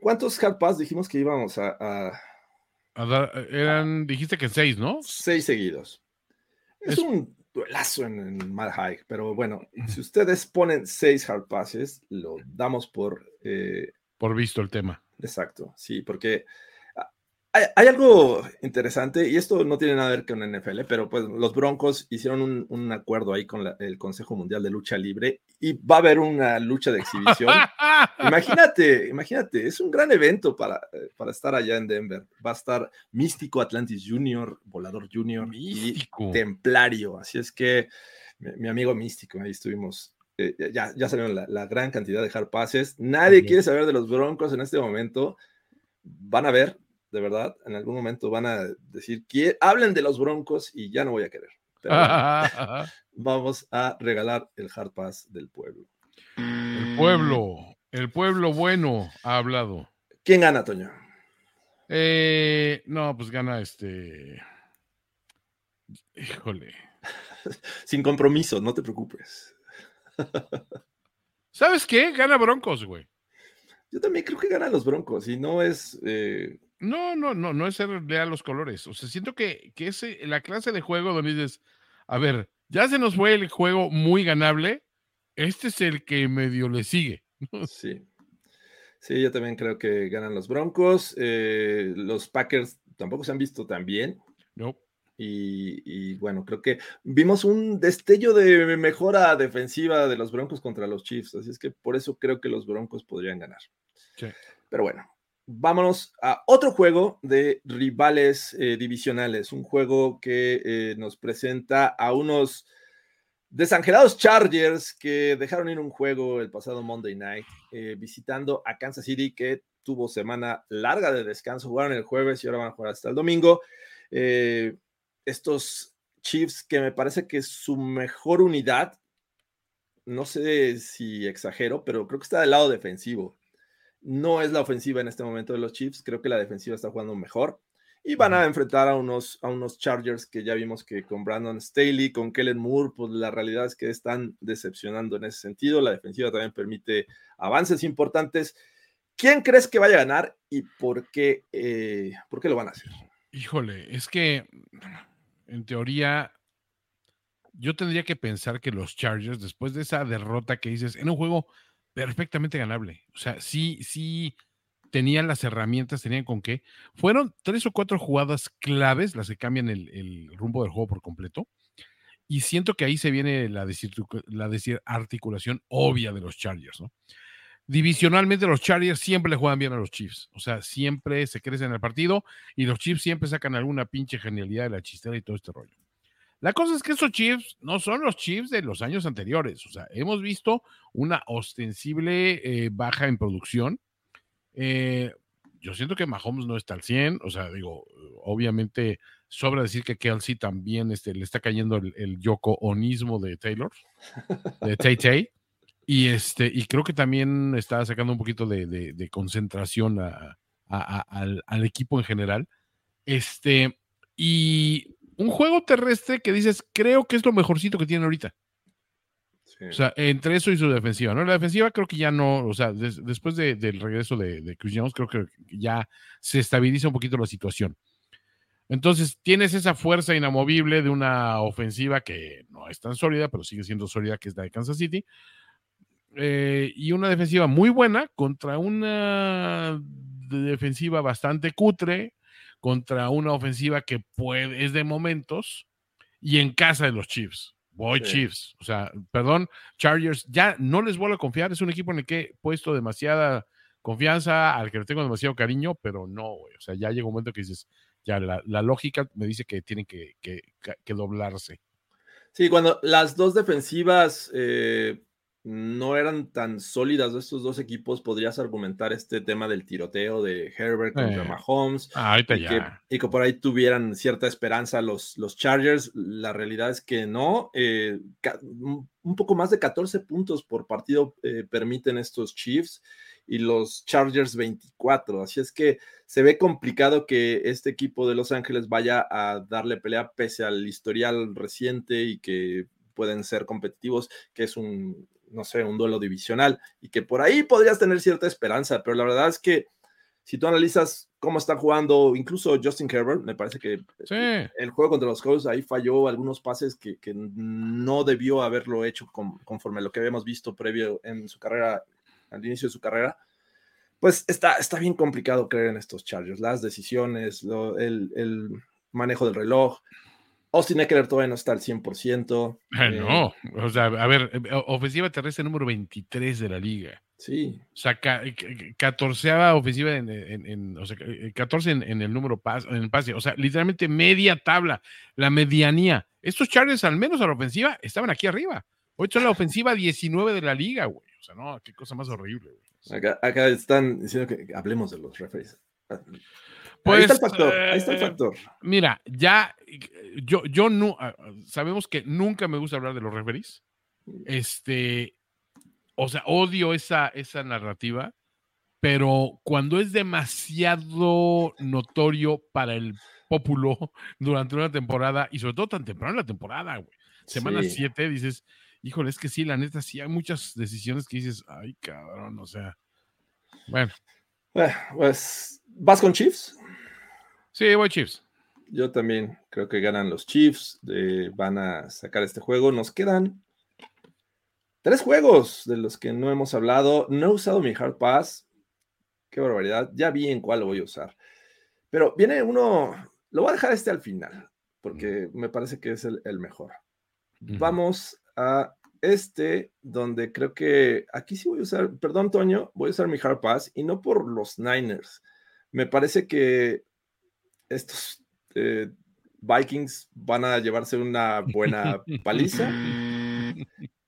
¿cuántos hard pass dijimos que íbamos a, a A dar- eran, dijiste que seis, ¿no? seis seguidos? Es, Es- un duelazo en, en Mile High, pero bueno, si ustedes ponen seis hard passes, lo damos por eh, Por visto el tema. Exacto, sí, porque hay, hay algo interesante, y esto no tiene nada que ver con NFL, pero pues los Broncos hicieron un, un acuerdo ahí con la- el Consejo Mundial de Lucha Libre y va a haber una lucha de exhibición. *laughs* imagínate, imagínate, es un gran evento para, para estar allá en Denver. Va a estar Místico Atlantis Junior, Volador Junior Místico. y Templario, así es que mi, mi amigo Místico, ahí estuvimos. eh, ya, ya salieron la, la gran cantidad de hard passes. Nadie quiere saber de los Broncos en este momento. Van a ver, de verdad, en algún momento van a decir, "Quie- hablen de los Broncos y ya no voy a querer. Pero *laughs* vamos a regalar el hard pass del pueblo. el pueblo, el pueblo bueno ha hablado. ¿Quién gana, Toño? Eh, no, pues gana este. Híjole. *laughs* Sin compromiso, no te preocupes. ¿Sabes qué? Gana Broncos, güey. Yo también creo que ganan los Broncos y no es... eh, No, no, no, no es ser leal los colores. O sea, siento que, que es la clase de juego donde dices, a ver, ya se nos fue el juego muy ganable. Este es el que medio le sigue. *laughs* Sí. Sí, yo también creo que ganan los Broncos. Eh, los Packers tampoco se han visto tan bien. No. Y, y, bueno, creo que vimos un destello de mejora defensiva de los Broncos contra los Chiefs. Así es que por eso creo que los Broncos podrían ganar. Sí. Pero bueno, vámonos a otro juego de rivales eh, divisionales. Un juego que eh, nos presenta a unos desangelados Chargers que dejaron ir un juego el pasado Monday Night eh, visitando a Kansas City que tuvo semana larga de descanso. Jugaron el jueves y ahora van a jugar hasta el domingo. Estos Chiefs que me parece que su mejor unidad, no sé si exagero, pero creo que está del lado defensivo. No es la ofensiva en este momento de los Chiefs, creo que la defensiva está jugando mejor. Y van a enfrentar a unos, a unos Chargers que ya vimos que con Brandon Staley, con Kellen Moore, pues la realidad es que están decepcionando en ese sentido. La defensiva también permite avances importantes. ¿Quién crees que vaya a ganar y por qué, eh, por qué lo van a hacer? Híjole, es que en teoría yo tendría que pensar que los Chargers, después de esa derrota que dices, en un juego perfectamente ganable, o sea, sí, sí tenían las herramientas, tenían con qué. Fueron tres o cuatro jugadas claves las que cambian el, el rumbo del juego por completo. Y siento que ahí se viene la, la obvia de los Chargers, ¿no? Divisionalmente los Chargers siempre le juegan bien a los Chiefs, o sea, siempre se crecen en el partido y los Chiefs siempre sacan alguna pinche genialidad de la chistera y todo este rollo. La cosa es que esos Chiefs no son los Chiefs de los años anteriores, o sea, hemos visto una ostensible eh, baja en producción. Eh, yo siento que Mahomes no está al 100, o sea, digo, obviamente sobra decir que Kelsey también este, le está cayendo el, el Yoko Onismo de Taylor, de *laughs* Tay Tay. Y, este, y creo que también está sacando un poquito de, de- de concentración a- a- a- al, al equipo en general. Este, y un juego terrestre que dices, creo que es lo mejorcito que tiene ahorita. Sí. O sea, entre eso y su defensiva, ¿no? La defensiva creo que ya no, o sea, des- después de- del regreso de, de Chris Jones, creo que ya se estabiliza un poquito la situación. Entonces, tienes esa fuerza inamovible de una ofensiva que no es tan sólida, pero sigue siendo sólida, que es la de Kansas City. Eh, y una defensiva muy buena contra una defensiva bastante cutre, contra una ofensiva que puede, es de momentos, y en casa de los Chiefs. Voy Sí. Chiefs. O sea, perdón, Chargers, ya no les vuelvo a confiar. Es un equipo en el que he puesto demasiada confianza, al que le tengo demasiado cariño, pero no, güey. O sea, ya llega un momento que dices, ya la, la lógica me dice que tienen que, que- que doblarse. Sí, cuando las dos defensivas eh, no eran tan sólidas estos dos equipos, podrías argumentar este tema del tiroteo de Herbert contra Eh. Mahomes. Ah, y ya. que, y que por ahí tuvieran cierta esperanza los, los Chargers. La realidad es que no. eh, un poco más de 14 puntos por partido eh, permiten estos Chiefs y los Chargers 24. Así es que se ve complicado que este equipo de Los Ángeles vaya a darle pelea pese al historial reciente y que pueden ser competitivos, que es un, no sé, un duelo divisional y que por ahí podrías tener cierta esperanza, pero la verdad es que si tú analizas cómo está jugando, incluso Justin Herbert, me parece que Sí. el juego contra los Colts ahí falló algunos pases que, que no debió haberlo hecho con- conforme a lo que habíamos visto previo en su carrera, al inicio de su carrera. Pues está, está bien complicado creer en estos Chargers, las decisiones, lo- el, el manejo del reloj. Austin Eckler todavía no está al 100%. Ah, eh, no, o sea, a ver, eh, ofensiva terrestre número 23 de la liga. Sí, O sea, ca- ca- catorceava ofensiva en, en- en- o sea, eh, 14 en, en el número pas, en el pase. O sea, literalmente media tabla, la medianía. Estos Chargers, al menos a la ofensiva, estaban aquí arriba. Hoy son la ofensiva 19 de la liga, güey. O sea, no, qué cosa más horrible, güey. acá, acá están diciendo que hablemos de los referees. Ahí Pues, está el factor, ahí está el eh, factor. Mira, ya, yo, yo no, ah, sabemos que nunca me gusta hablar de los referees. Este, o sea, odio esa, esa narrativa, pero cuando es demasiado notorio para el pópulo durante una temporada, y sobre todo tan temprano en la temporada, güey. Semana Sí. 7 dices, híjole, es que sí, la neta, sí hay muchas decisiones que dices, ay, cabrón, o sea. Bueno, Eh, Pues, ¿vas con Chiefs? Sí, voy Chiefs. Yo también creo que ganan los Chiefs, eh, van a sacar este juego. Nos quedan tres juegos de los que no hemos hablado. No he usado mi Hard Pass. Qué barbaridad. Ya vi en cuál lo voy a usar. Pero viene uno, lo voy a dejar este al final, porque me parece que es el, el mejor. Vamos a este, donde creo que aquí sí voy a usar, perdón, Toño, voy a usar mi Hard Pass y no por los Niners. Me parece que estos eh, Vikings van a llevarse una buena *laughs* paliza.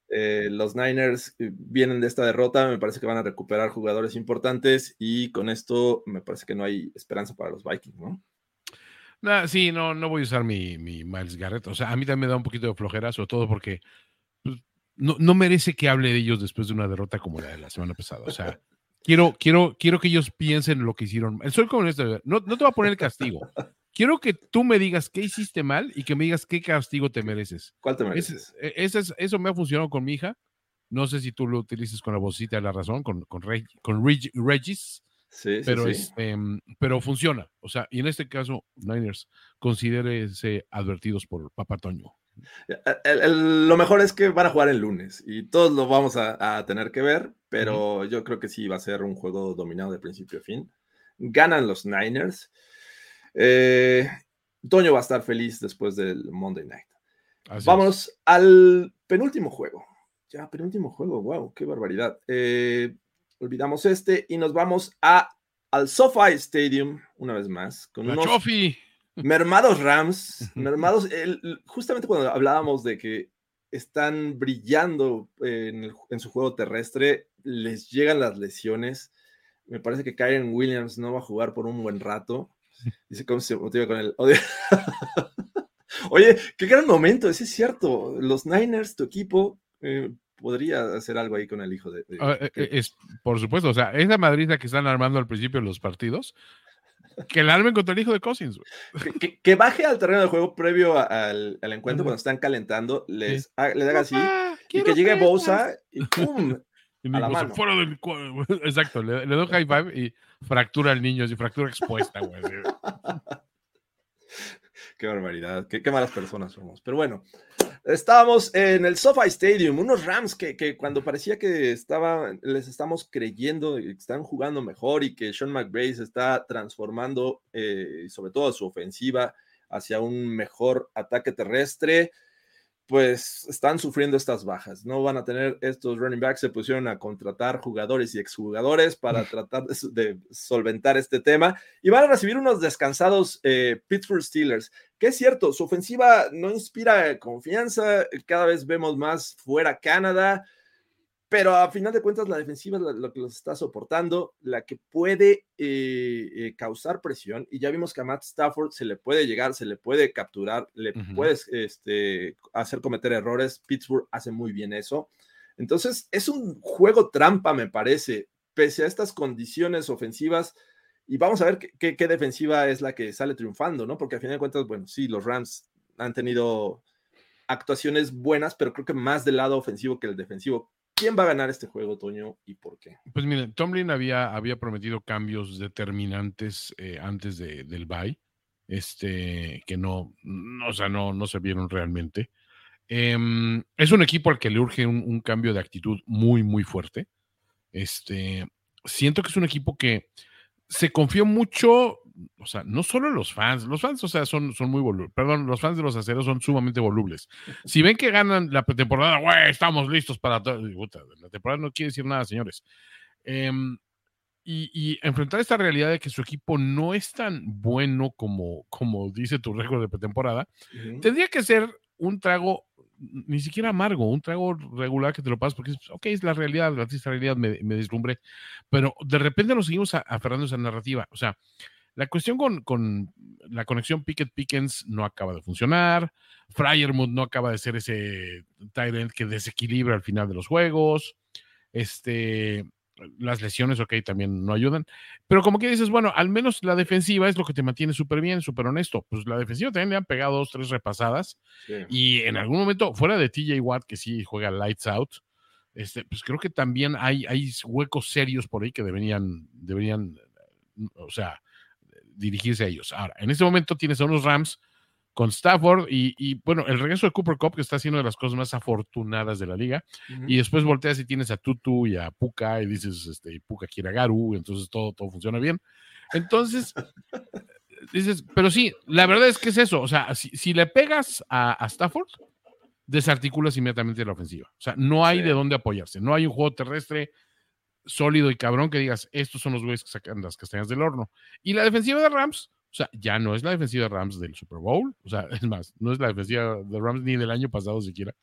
Eh, los Niners eh, vienen de esta derrota, me parece que van a recuperar jugadores importantes y con esto me parece que no hay esperanza para los Vikings, ¿no? Nah, sí, no, no voy a usar mi, mi Miles Garrett. O sea, a mí también me da un poquito de flojera, sobre todo porque pues, no, no merece que hable de ellos después de una derrota como la de la semana pasada. O sea, *laughs* quiero, quiero, quiero que ellos piensen en lo que hicieron. mal. Soy como esto, no, no te voy a poner el castigo. Quiero que tú me digas qué hiciste mal y que me digas qué castigo te mereces. ¿Cuál te mereces? es- eso me ha funcionado con mi hija. No sé si tú lo utilices con la vocita de la razón, con, con, Reg- con Reg- Regis, Sí, sí, pero, sí. este, mm, pero funciona. O sea, y en este caso, Niners, considérese advertidos por Papá Toño. El- el- lo mejor es que van a jugar el lunes y todos lo vamos a, a tener que ver, pero yo creo que sí va a ser un juego dominado de principio a fin. Ganan los Niners. Eh, Toño va a estar feliz después del Monday Night. Así es. Vámonos al penúltimo juego. Ya, penúltimo juego, wow, qué barbaridad. Eh, olvidamos este y nos vamos a, al SoFi Stadium una vez más, con La unos Chofi. Mermados Rams, mermados, el- justamente cuando hablábamos de que están brillando eh, en, el- en su juego terrestre, les llegan las lesiones. Me parece que Kyren Williams no va a jugar por un buen rato. *laughs* Dice cómo se motiva con el odio. *laughs* Oye, qué gran momento, ese es cierto. Los Niners, tu equipo, eh, podría hacer algo ahí con el hijo de. de- Ah, eh, es, por supuesto, o sea, esa madriza que están armando al principio de los partidos, que la armen contra el hijo de Cousins. güey. que, que- que baje al terreno de juego previo a- al, al encuentro cuando están calentando, les, Sí. les haga así. Y que llegue. Bosa y ¡pum! *laughs* Y a la digo, "Se mano". fuera del cua-". Exacto, le, le doy high five y fractura al niño, así fractura expuesta, güey. *laughs* Qué barbaridad, qué, malas personas somos. Pero bueno, estábamos en el SoFi Stadium, unos Rams que, que cuando parecía que estaba, les estamos creyendo, que están jugando mejor y que Sean McVay se está transformando, eh, sobre todo su ofensiva, hacia un mejor ataque terrestre, pues están sufriendo estas bajas. No van a tener estos running backs, se pusieron a contratar jugadores y exjugadores para tratar de, solventar este tema y van a recibir unos descansados eh, Pittsburgh Steelers, que es cierto, su ofensiva no inspira confianza, cada vez vemos más fuera Canadá, pero a final de cuentas la defensiva es lo que los está soportando, la que puede eh, eh, causar presión. Y ya vimos que a Matt Stafford se le puede llegar, se le puede capturar, le puedes este, hacer cometer errores. Pittsburgh hace muy bien eso. Entonces es un juego trampa, me parece, pese a estas condiciones ofensivas. Y vamos a ver qué, qué defensiva es la que sale triunfando, ¿no? Porque a final de cuentas, bueno, sí, los Rams han tenido actuaciones buenas, pero creo que más del lado ofensivo que el defensivo. ¿Quién va a ganar este juego, Toño, y por qué? Pues miren, Tomlin había, había prometido cambios determinantes eh, antes de, del bye, este, que no, o sea, no, no se vieron realmente. Em, es un equipo al que le urge un, cambio de actitud muy, muy fuerte. Este, siento que es un equipo que se confió mucho o sea, no solo los fans, los fans, o sea, son, son muy volubles, perdón, los fans de los aceros son sumamente volubles. Si ven que ganan la temporada, güey, estamos listos para todo. La temporada no quiere decir nada, señores. Em, y, enfrentar esta realidad de que su equipo no es tan bueno como, como dice tu récord de pretemporada, tendría que ser un trago ni siquiera amargo, un trago regular que te lo pasas porque es, ok, es la realidad, la triste realidad, me, me deslumbré, pero de repente nos seguimos aferrando a esa narrativa. O sea, la cuestión con, la conexión Pickett-Pickens no acaba de funcionar. Fryermuth no acaba de ser ese tight que desequilibra al final de los juegos. Este, las lesiones, ok, también no ayudan. Pero como que dices, bueno, al menos la defensiva es lo que te mantiene súper bien, súper honesto. Pues la defensiva también le han pegado dos, tres repasadas. Y en algún momento, fuera de TJ Watt, que sí juega lights out, este, pues creo que también hay, hay huecos serios por ahí que deberían, deberían, o sea, dirigirse a ellos. Ahora, en este momento tienes a unos Rams con Stafford y, bueno, el regreso de Cooper Cup que está siendo de las cosas más afortunadas de la liga. Y después volteas y tienes a Tutu y a Puka y dices, este, Puka quiere a Garu, entonces todo, todo funciona bien. Entonces, *laughs* dices, pero sí, la verdad es que es eso. O sea, si, le pegas a, Stafford, desarticulas inmediatamente la ofensiva. O sea, no hay de dónde apoyarse. No hay un juego terrestre sólido y cabrón que digas, estos son los güeyes que sacan las castañas del horno. Y la defensiva de Rams, o sea, ya no es la defensiva de Rams del Super Bowl, o sea, *laughs* es más, no es la defensiva de Rams ni del año pasado siquiera,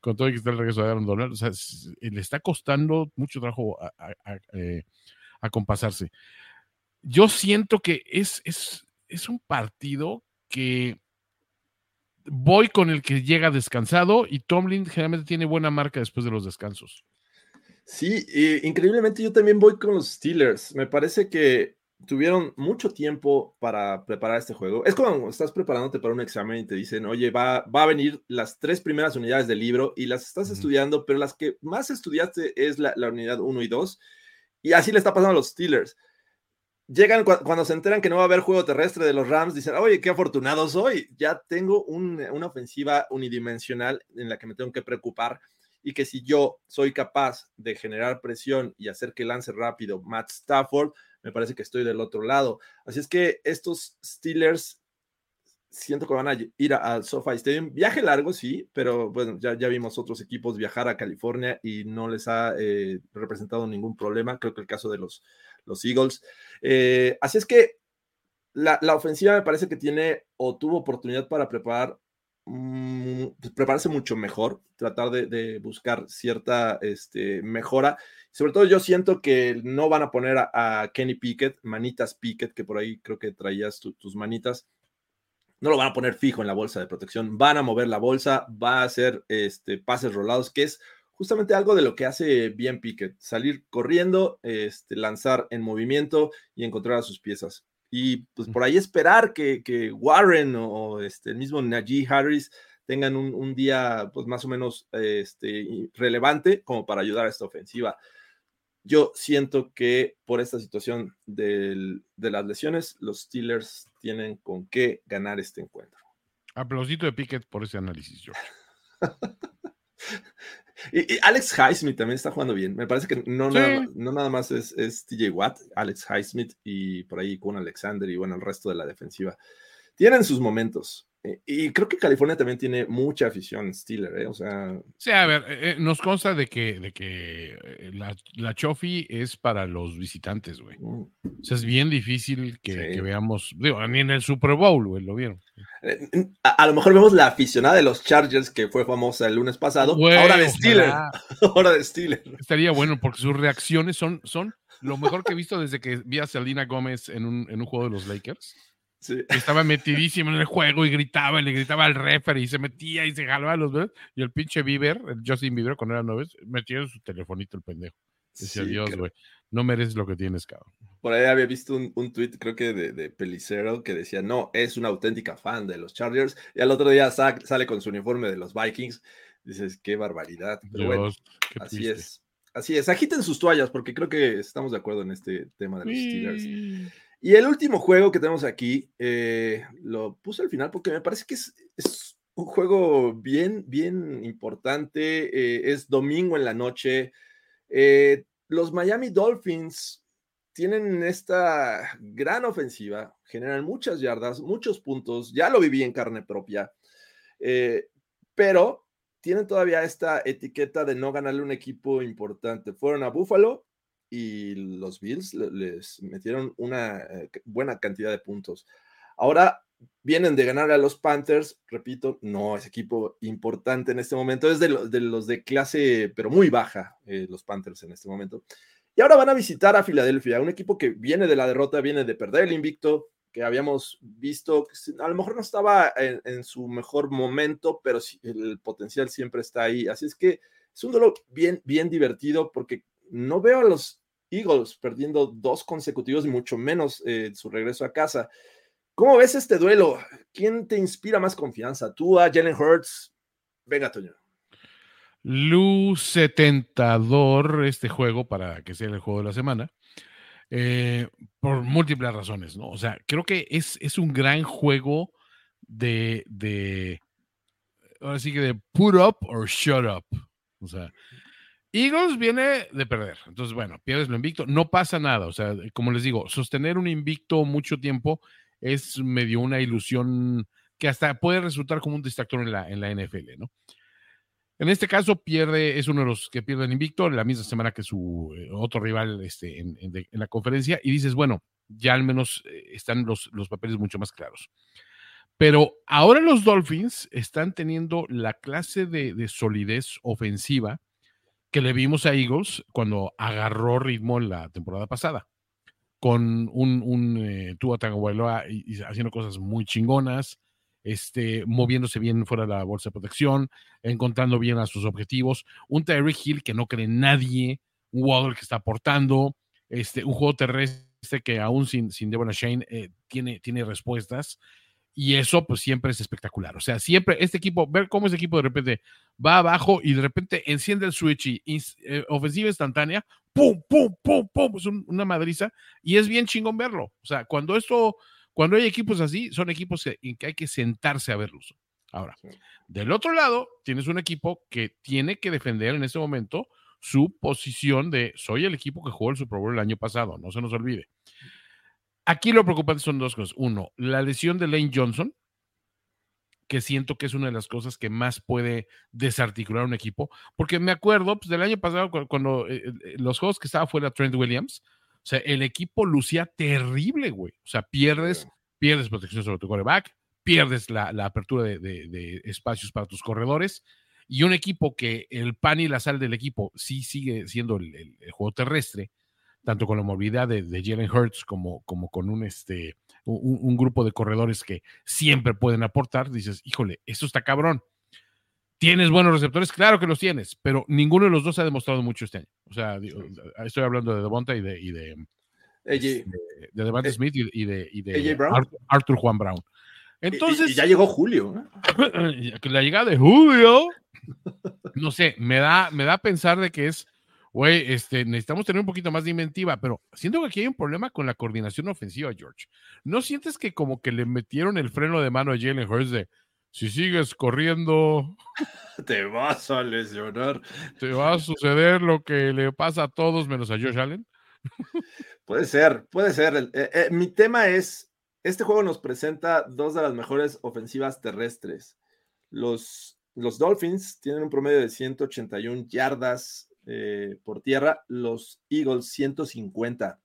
con todo el que está el regreso de Aaron Donald, o sea, le está costando mucho trabajo eh, a, compasarse. Yo siento que es, es, es un partido que voy con el que llega descansado y Tomlin generalmente tiene buena marca después de los descansos. Sí, increíblemente yo también voy con los Steelers. Me parece que tuvieron mucho tiempo para preparar este juego. Es como estás preparándote para un examen y te dicen, oye, va, va a venir las tres primeras unidades del libro y las estás estudiando, pero las que más estudiaste es la, unidad 1 y 2. Y así le está pasando a los Steelers. Llegan cuando se enteran que no va a haber juego terrestre de los Rams, dicen, oye, qué afortunado soy, ya tengo una ofensiva unidimensional en la que me tengo que preocupar y que si yo soy capaz de generar presión y hacer que lance rápido Matt Stafford, me parece que estoy del otro lado. Así es que estos Steelers siento que van a ir al SoFi Stadium. Viaje largo, sí, pero bueno, ya, ya vimos otros equipos viajar a California y no les ha eh, representado ningún problema. Creo que el caso de los, los Eagles. Eh, así es que la, la, ofensiva me parece que tiene o tuvo oportunidad para preparar Mm, pues, prepararse mucho mejor, tratar de, buscar cierta este, mejora. Sobre todo yo siento que no van a poner a, Kenny Pickett, manitas Pickett, que por ahí creo que traías tus manitas. No lo van a poner fijo en la bolsa de protección, van a mover la bolsa, va a hacer este, pases rolados, que es justamente algo de lo que hace bien Pickett, salir corriendo, este, lanzar en movimiento y encontrar a sus piezas y pues por ahí esperar que, Warren o, este, el mismo Najee Harris tengan un, día pues más o menos este, relevante como para ayudar a esta ofensiva. Yo siento que por esta situación de las lesiones, los Steelers tienen con qué ganar este encuentro. Aplausito de Pickett por ese análisis, George. *laughs* Y, Alex Highsmith también está jugando bien. Me parece que no, nada, no nada más es, es, TJ Watt, Alex Highsmith y por ahí con Alexander y bueno, el resto de la defensiva. Tienen sus momentos. Eh, y creo que California también tiene mucha afición Steeler, ¿eh? O sea. Sí, a ver, eh, nos consta de que, de que la, la Chofi es para los visitantes, güey. Mm. O sea, es bien difícil que, veamos, digo, ni en el Super Bowl, güey, lo vieron. Eh, a, lo mejor vemos la aficionada de los Chargers que fue famosa el lunes pasado, ahora de Steelers. *laughs* ahora de Steelers. Estaría bueno porque sus reacciones son, son lo mejor que he visto desde que vi a Selena Gómez en un, en un juego de los Lakers. Estaba metidísimo en el juego y gritaba y le gritaba al referee y se metía y se jalaba los dedos. Y el pinche Bieber, el Justin Bieber, cuando era nueve, metía en su telefonito el pendejo. Decía, Dios, güey, no mereces lo que tienes, cabrón. Por ahí había visto un, un tweet, creo que de, de, Pelicero, que decía, no, es una auténtica fan de los Chargers. Y al otro día sale con su uniforme de los Vikings. Dices, qué barbaridad. Pero bueno, así es. Así es. Agiten sus toallas, porque creo que estamos de acuerdo en este tema de los Steelers. Y el último juego que tenemos aquí, eh, lo puse al final porque me parece que es, un juego bien, bien importante. Eh, es domingo en la noche. Eh, los Miami Dolphins tienen esta gran ofensiva, generan muchas yardas, muchos puntos. Ya lo viví en carne propia. pero tienen todavía esta etiqueta de no ganarle un equipo importante. Fueron a Buffalo y los Bills les metieron una eh, buena cantidad de puntos. Ahora vienen de ganar a los Panthers, repito, no es equipo importante en este momento, es de, los de clase, pero muy baja, eh, los Panthers en este momento. Y ahora van a visitar a Filadelfia, un equipo que viene de la derrota, viene de perder el invicto, que habíamos visto, a lo mejor no estaba en, su mejor momento, pero el potencial siempre está ahí. Así es que es un duelo bien, bien divertido porque no veo a los Eagles perdiendo dos consecutivos y mucho menos eh, su regreso a casa. ¿Cómo ves este duelo? ¿Quién te inspira más confianza? ¿Tú a Jalen Hurts? Venga, Toño. Luz setentador este juego para que sea el juego de la semana. Eh, por múltiples razones, ¿no? O sea, creo que es, es un gran juego de, de, ahora sí que de put up or shut up. O sea, Eagles viene de perder. Entonces, bueno, pierdes lo invicto. No pasa nada. O sea, como les digo, sostener un invicto mucho tiempo es medio una ilusión que hasta puede resultar como un distractor en la, en la NFL, ¿no? En este caso, pierde, es uno de los que pierde el invicto la misma semana que su eh, otro rival este, en, la conferencia. Y dices, bueno, ya al menos eh, están los, los papeles mucho más claros. Pero ahora los Dolphins están teniendo la clase de solidez ofensiva que le vimos a Eagles cuando agarró ritmo la temporada pasada, con un, un eh, Tua y, haciendo cosas muy chingonas, este, moviéndose bien fuera de la bolsa de protección, encontrando bien a sus objetivos, un Tyreek Hill que no cree nadie, un Waddle que está aportando, este, un juego terrestre que aún sin, sin Devon Shane eh, tiene, tiene respuestas. Y eso pues siempre es espectacular. O sea, siempre este equipo, ver cómo ese equipo de repente va abajo y de repente enciende el switch y eh, ofensiva instantánea, pum, pum, pum, pum, es una madriza y es bien chingón verlo. O sea, cuando esto, cuando hay equipos así, son equipos en que hay que sentarse a verlos. Ahora, del otro lado, tienes un equipo que tiene que defender en este momento su posición de soy el equipo que jugó el Super Bowl el año pasado, no se nos olvide. Aquí lo preocupante son dos cosas. Uno, la lesión de Lane Johnson, que siento que es una de las cosas que más puede desarticular un equipo, porque me acuerdo pues, del año pasado cuando, eh, eh, los juegos que estaba fuera Trent Williams, o sea, el equipo lucía terrible, güey. O sea, pierdes, pierdes protección sobre tu quarterback, pierdes la, apertura de, espacios para tus corredores, y un equipo que el pan y la sal del equipo sí sigue siendo el juego terrestre, tanto con la movilidad de, de Jalen Hurts como, como con un, este, un, grupo de corredores que siempre pueden aportar, dices, híjole, esto está cabrón. ¿Tienes buenos receptores? Claro que los tienes, pero ninguno de los dos ha demostrado mucho este año. O sea, estoy hablando de Devonta y de, y de, este, de, Devonta eh, Smith y de, y de Arthur, Juan Brown. Entonces, ya llegó Julio. *clears throat* La llegada de Julio, no sé, me da, me da a pensar de que es güey, este, necesitamos tener un poquito más de inventiva, pero siento que aquí hay un problema con la coordinación ofensiva, George. ¿No sientes que como que le metieron el freno de mano a Jalen Hurts de si sigues corriendo, *laughs* te vas a lesionar? Te va a suceder lo que le pasa a todos menos a Josh Allen. puede ser, puede ser. Eh, eh, mi tema es, este juego nos presenta dos de las mejores ofensivas terrestres. Los, los Dolphins tienen un promedio de 181 yardas eh, por tierra, los Eagles 150.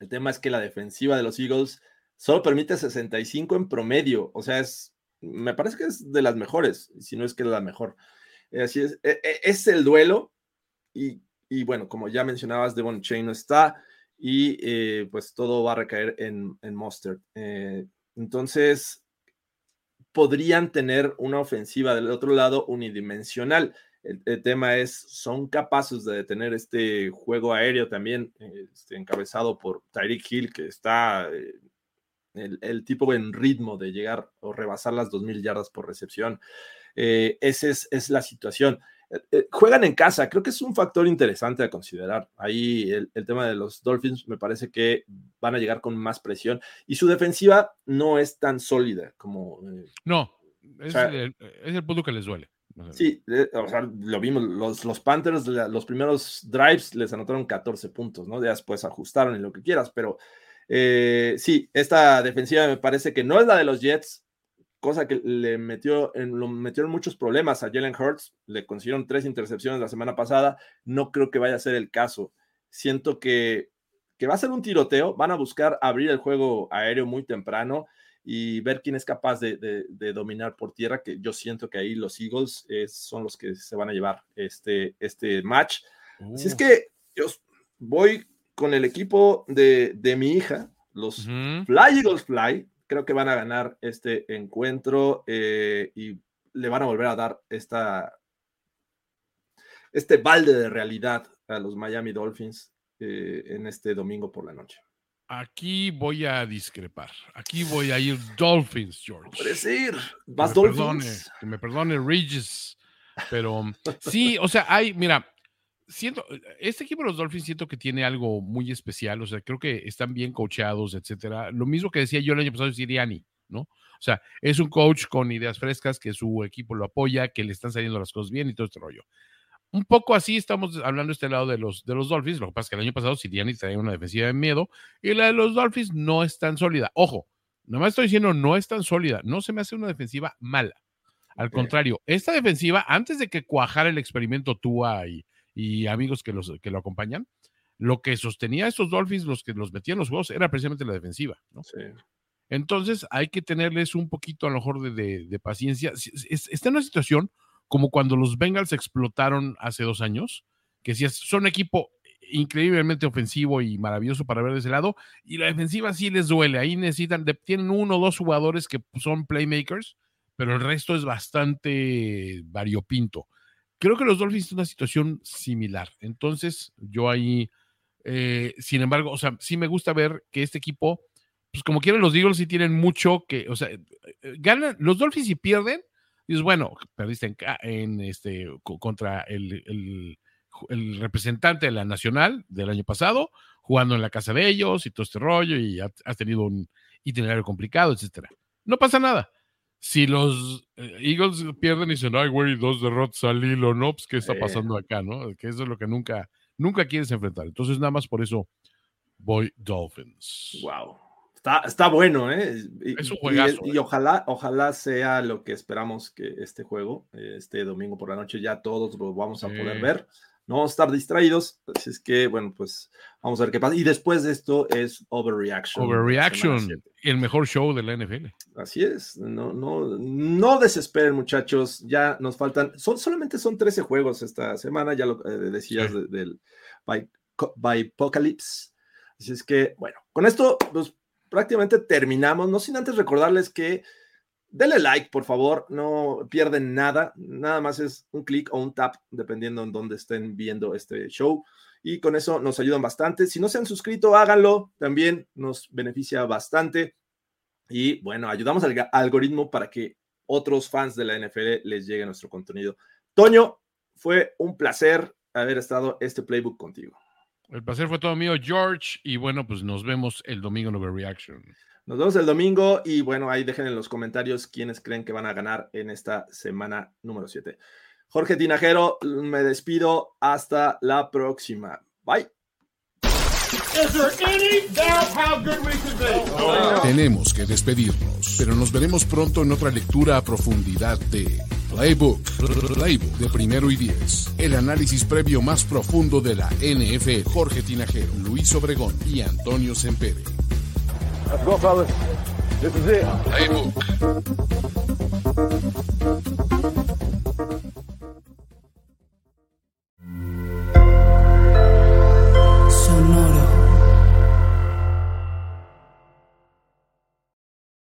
El tema es que la defensiva de los Eagles solo permite 65 en promedio. O sea, es, me parece que es de las mejores, si no es que es la mejor. Así es, e, e, es el duelo. Y, y bueno, como ya mencionabas, Devon Chain no está y eh, pues todo va a recaer en, en Mustard. Eh, entonces, podrían tener una ofensiva del otro lado unidimensional. El, tema es, son capaces de detener este juego aéreo también, este, encabezado por Tyreek Hill, que está eh, el, tipo en ritmo de llegar o rebasar las 2.000 yardas por recepción. esa es, es la situación. Eh, eh, juegan en casa, creo que es un factor interesante a considerar. Ahí el, tema de los Dolphins me parece que van a llegar con más presión y su defensiva no es tan sólida como... Eh, no, es, el, punto que les duele. Sí, o sea, lo vimos, los, los Panthers, los primeros drives les anotaron 14 puntos, ¿no? Ya después ajustaron y lo que quieras, pero sí, esta defensiva me parece que no es la de los Jets, cosa que le metió en, metieron muchos problemas a Jalen Hurts, le consiguieron tres intercepciones la semana pasada, no creo que vaya a ser el caso. Siento que, que va a ser un tiroteo, van a buscar abrir el juego aéreo muy temprano y ver quién es capaz de, dominar por tierra, que yo siento que ahí los Eagles son los que se van a llevar este, este match. Así es que yo voy con el equipo de, mi hija, los Fly Eagles Fly, creo que van a ganar este encuentro eh, y le van a volver a dar esta, este balde de realidad a los Miami Dolphins eh, en este domingo por la noche. Aquí voy a discrepar. Aquí voy a ir Dolphins, George. Puedes ir. Vas Dolphins. que me perdone Regis. Pero *laughs* sí, o sea, hay, mira, siento, este equipo de los Dolphins siento que tiene algo muy especial, o sea, creo que están bien coachados, etcétera. Lo mismo que decía yo el año pasado de Siriani, ¿no? O sea, es un coach con ideas frescas, que su equipo lo apoya, que le están saliendo las cosas bien y todo este rollo. Un poco así estamos hablando este lado de los, de los Dolphins. Lo que pasa es que el año pasado Siriani traía una defensiva de miedo y la de los Dolphins no es tan sólida. Ojo, nomás estoy diciendo no es tan sólida. No se me hace una defensiva mala. Al contrario, esta defensiva, antes de que cuajara el experimento Tua y, y amigos que, los, que lo acompañan, lo que sostenía a estos Dolphins, los que los metían los juegos, era precisamente la defensiva. ¿no? Entonces hay que tenerles un poquito a lo mejor de, de, paciencia. Está en una situación como cuando los Bengals explotaron hace dos años, que si son un equipo increíblemente ofensivo y maravilloso para ver de ese lado, y la defensiva sí les duele. Ahí necesitan, tienen uno o dos jugadores que son playmakers, pero el resto es bastante variopinto. Creo que los Dolphins tienen una situación similar. Entonces, yo ahí, eh, sin embargo, o sea, sí me gusta ver que este equipo, pues como quieren los Eagles, sí tienen mucho que, o sea, eh, ganan, los Dolphins y pierden, dices, bueno, perdiste en, este, contra el, el, representante de la Nacional del año pasado, jugando en la casa de ellos y todo este rollo, y has tenido un itinerario complicado, etcétera. No pasa nada si los eh, Eagles pierden y dicen, ay, güey, dos derrotas al hilo, ¿no? Pues, ¿qué está pasando acá, no? Que eso es lo que nunca, nunca quieres enfrentar. Entonces, nada más por eso voy Dolphins. Wow. Está, está bueno, ¿eh? es un juegazo. Y, ¿eh? ojalá, ojalá sea lo que esperamos que este juego, este domingo por la noche, ya todos lo vamos a poder ver no vamos a estar distraídos. Así es que, bueno, pues vamos a ver qué pasa. Y después de esto es Overreaction. Overreaction, el mejor show de la NFL. Así es. No, no, no desesperen, muchachos. Ya nos faltan, son, solamente son 13 juegos esta semana, ya lo eh, decías del by, Apocalypse. Así es que, bueno, con esto, pues prácticamente terminamos. No sin antes recordarles que Denle like, por favor, no pierden nada, nada más es un clic o un tap, dependiendo en dónde estén viendo este show. Y con eso nos ayudan bastante. Si no se han suscrito, háganlo, también nos beneficia bastante. Y bueno, ayudamos al algoritmo para que otros fans de la NFL les llegue nuestro contenido. Toño, fue un placer haber estado este playbook contigo. El placer fue todo mío, George. Y bueno, pues nos vemos el domingo en Overreaction. Nos vemos el domingo y bueno, ahí dejen en los comentarios quiénes creen que van a ganar en esta semana número 7. Jorge Tinajero, me despido. Hasta la próxima. Bye. Tenemos que despedirnos, pero nos veremos pronto en otra lectura a profundidad de Playbook, Playbook de primero y diez. El análisis previo más profundo de la NFL. Jorge Tinajero, Luis Obregón y Antonio Sempere. Let's go, fellas. This is it. Playbook.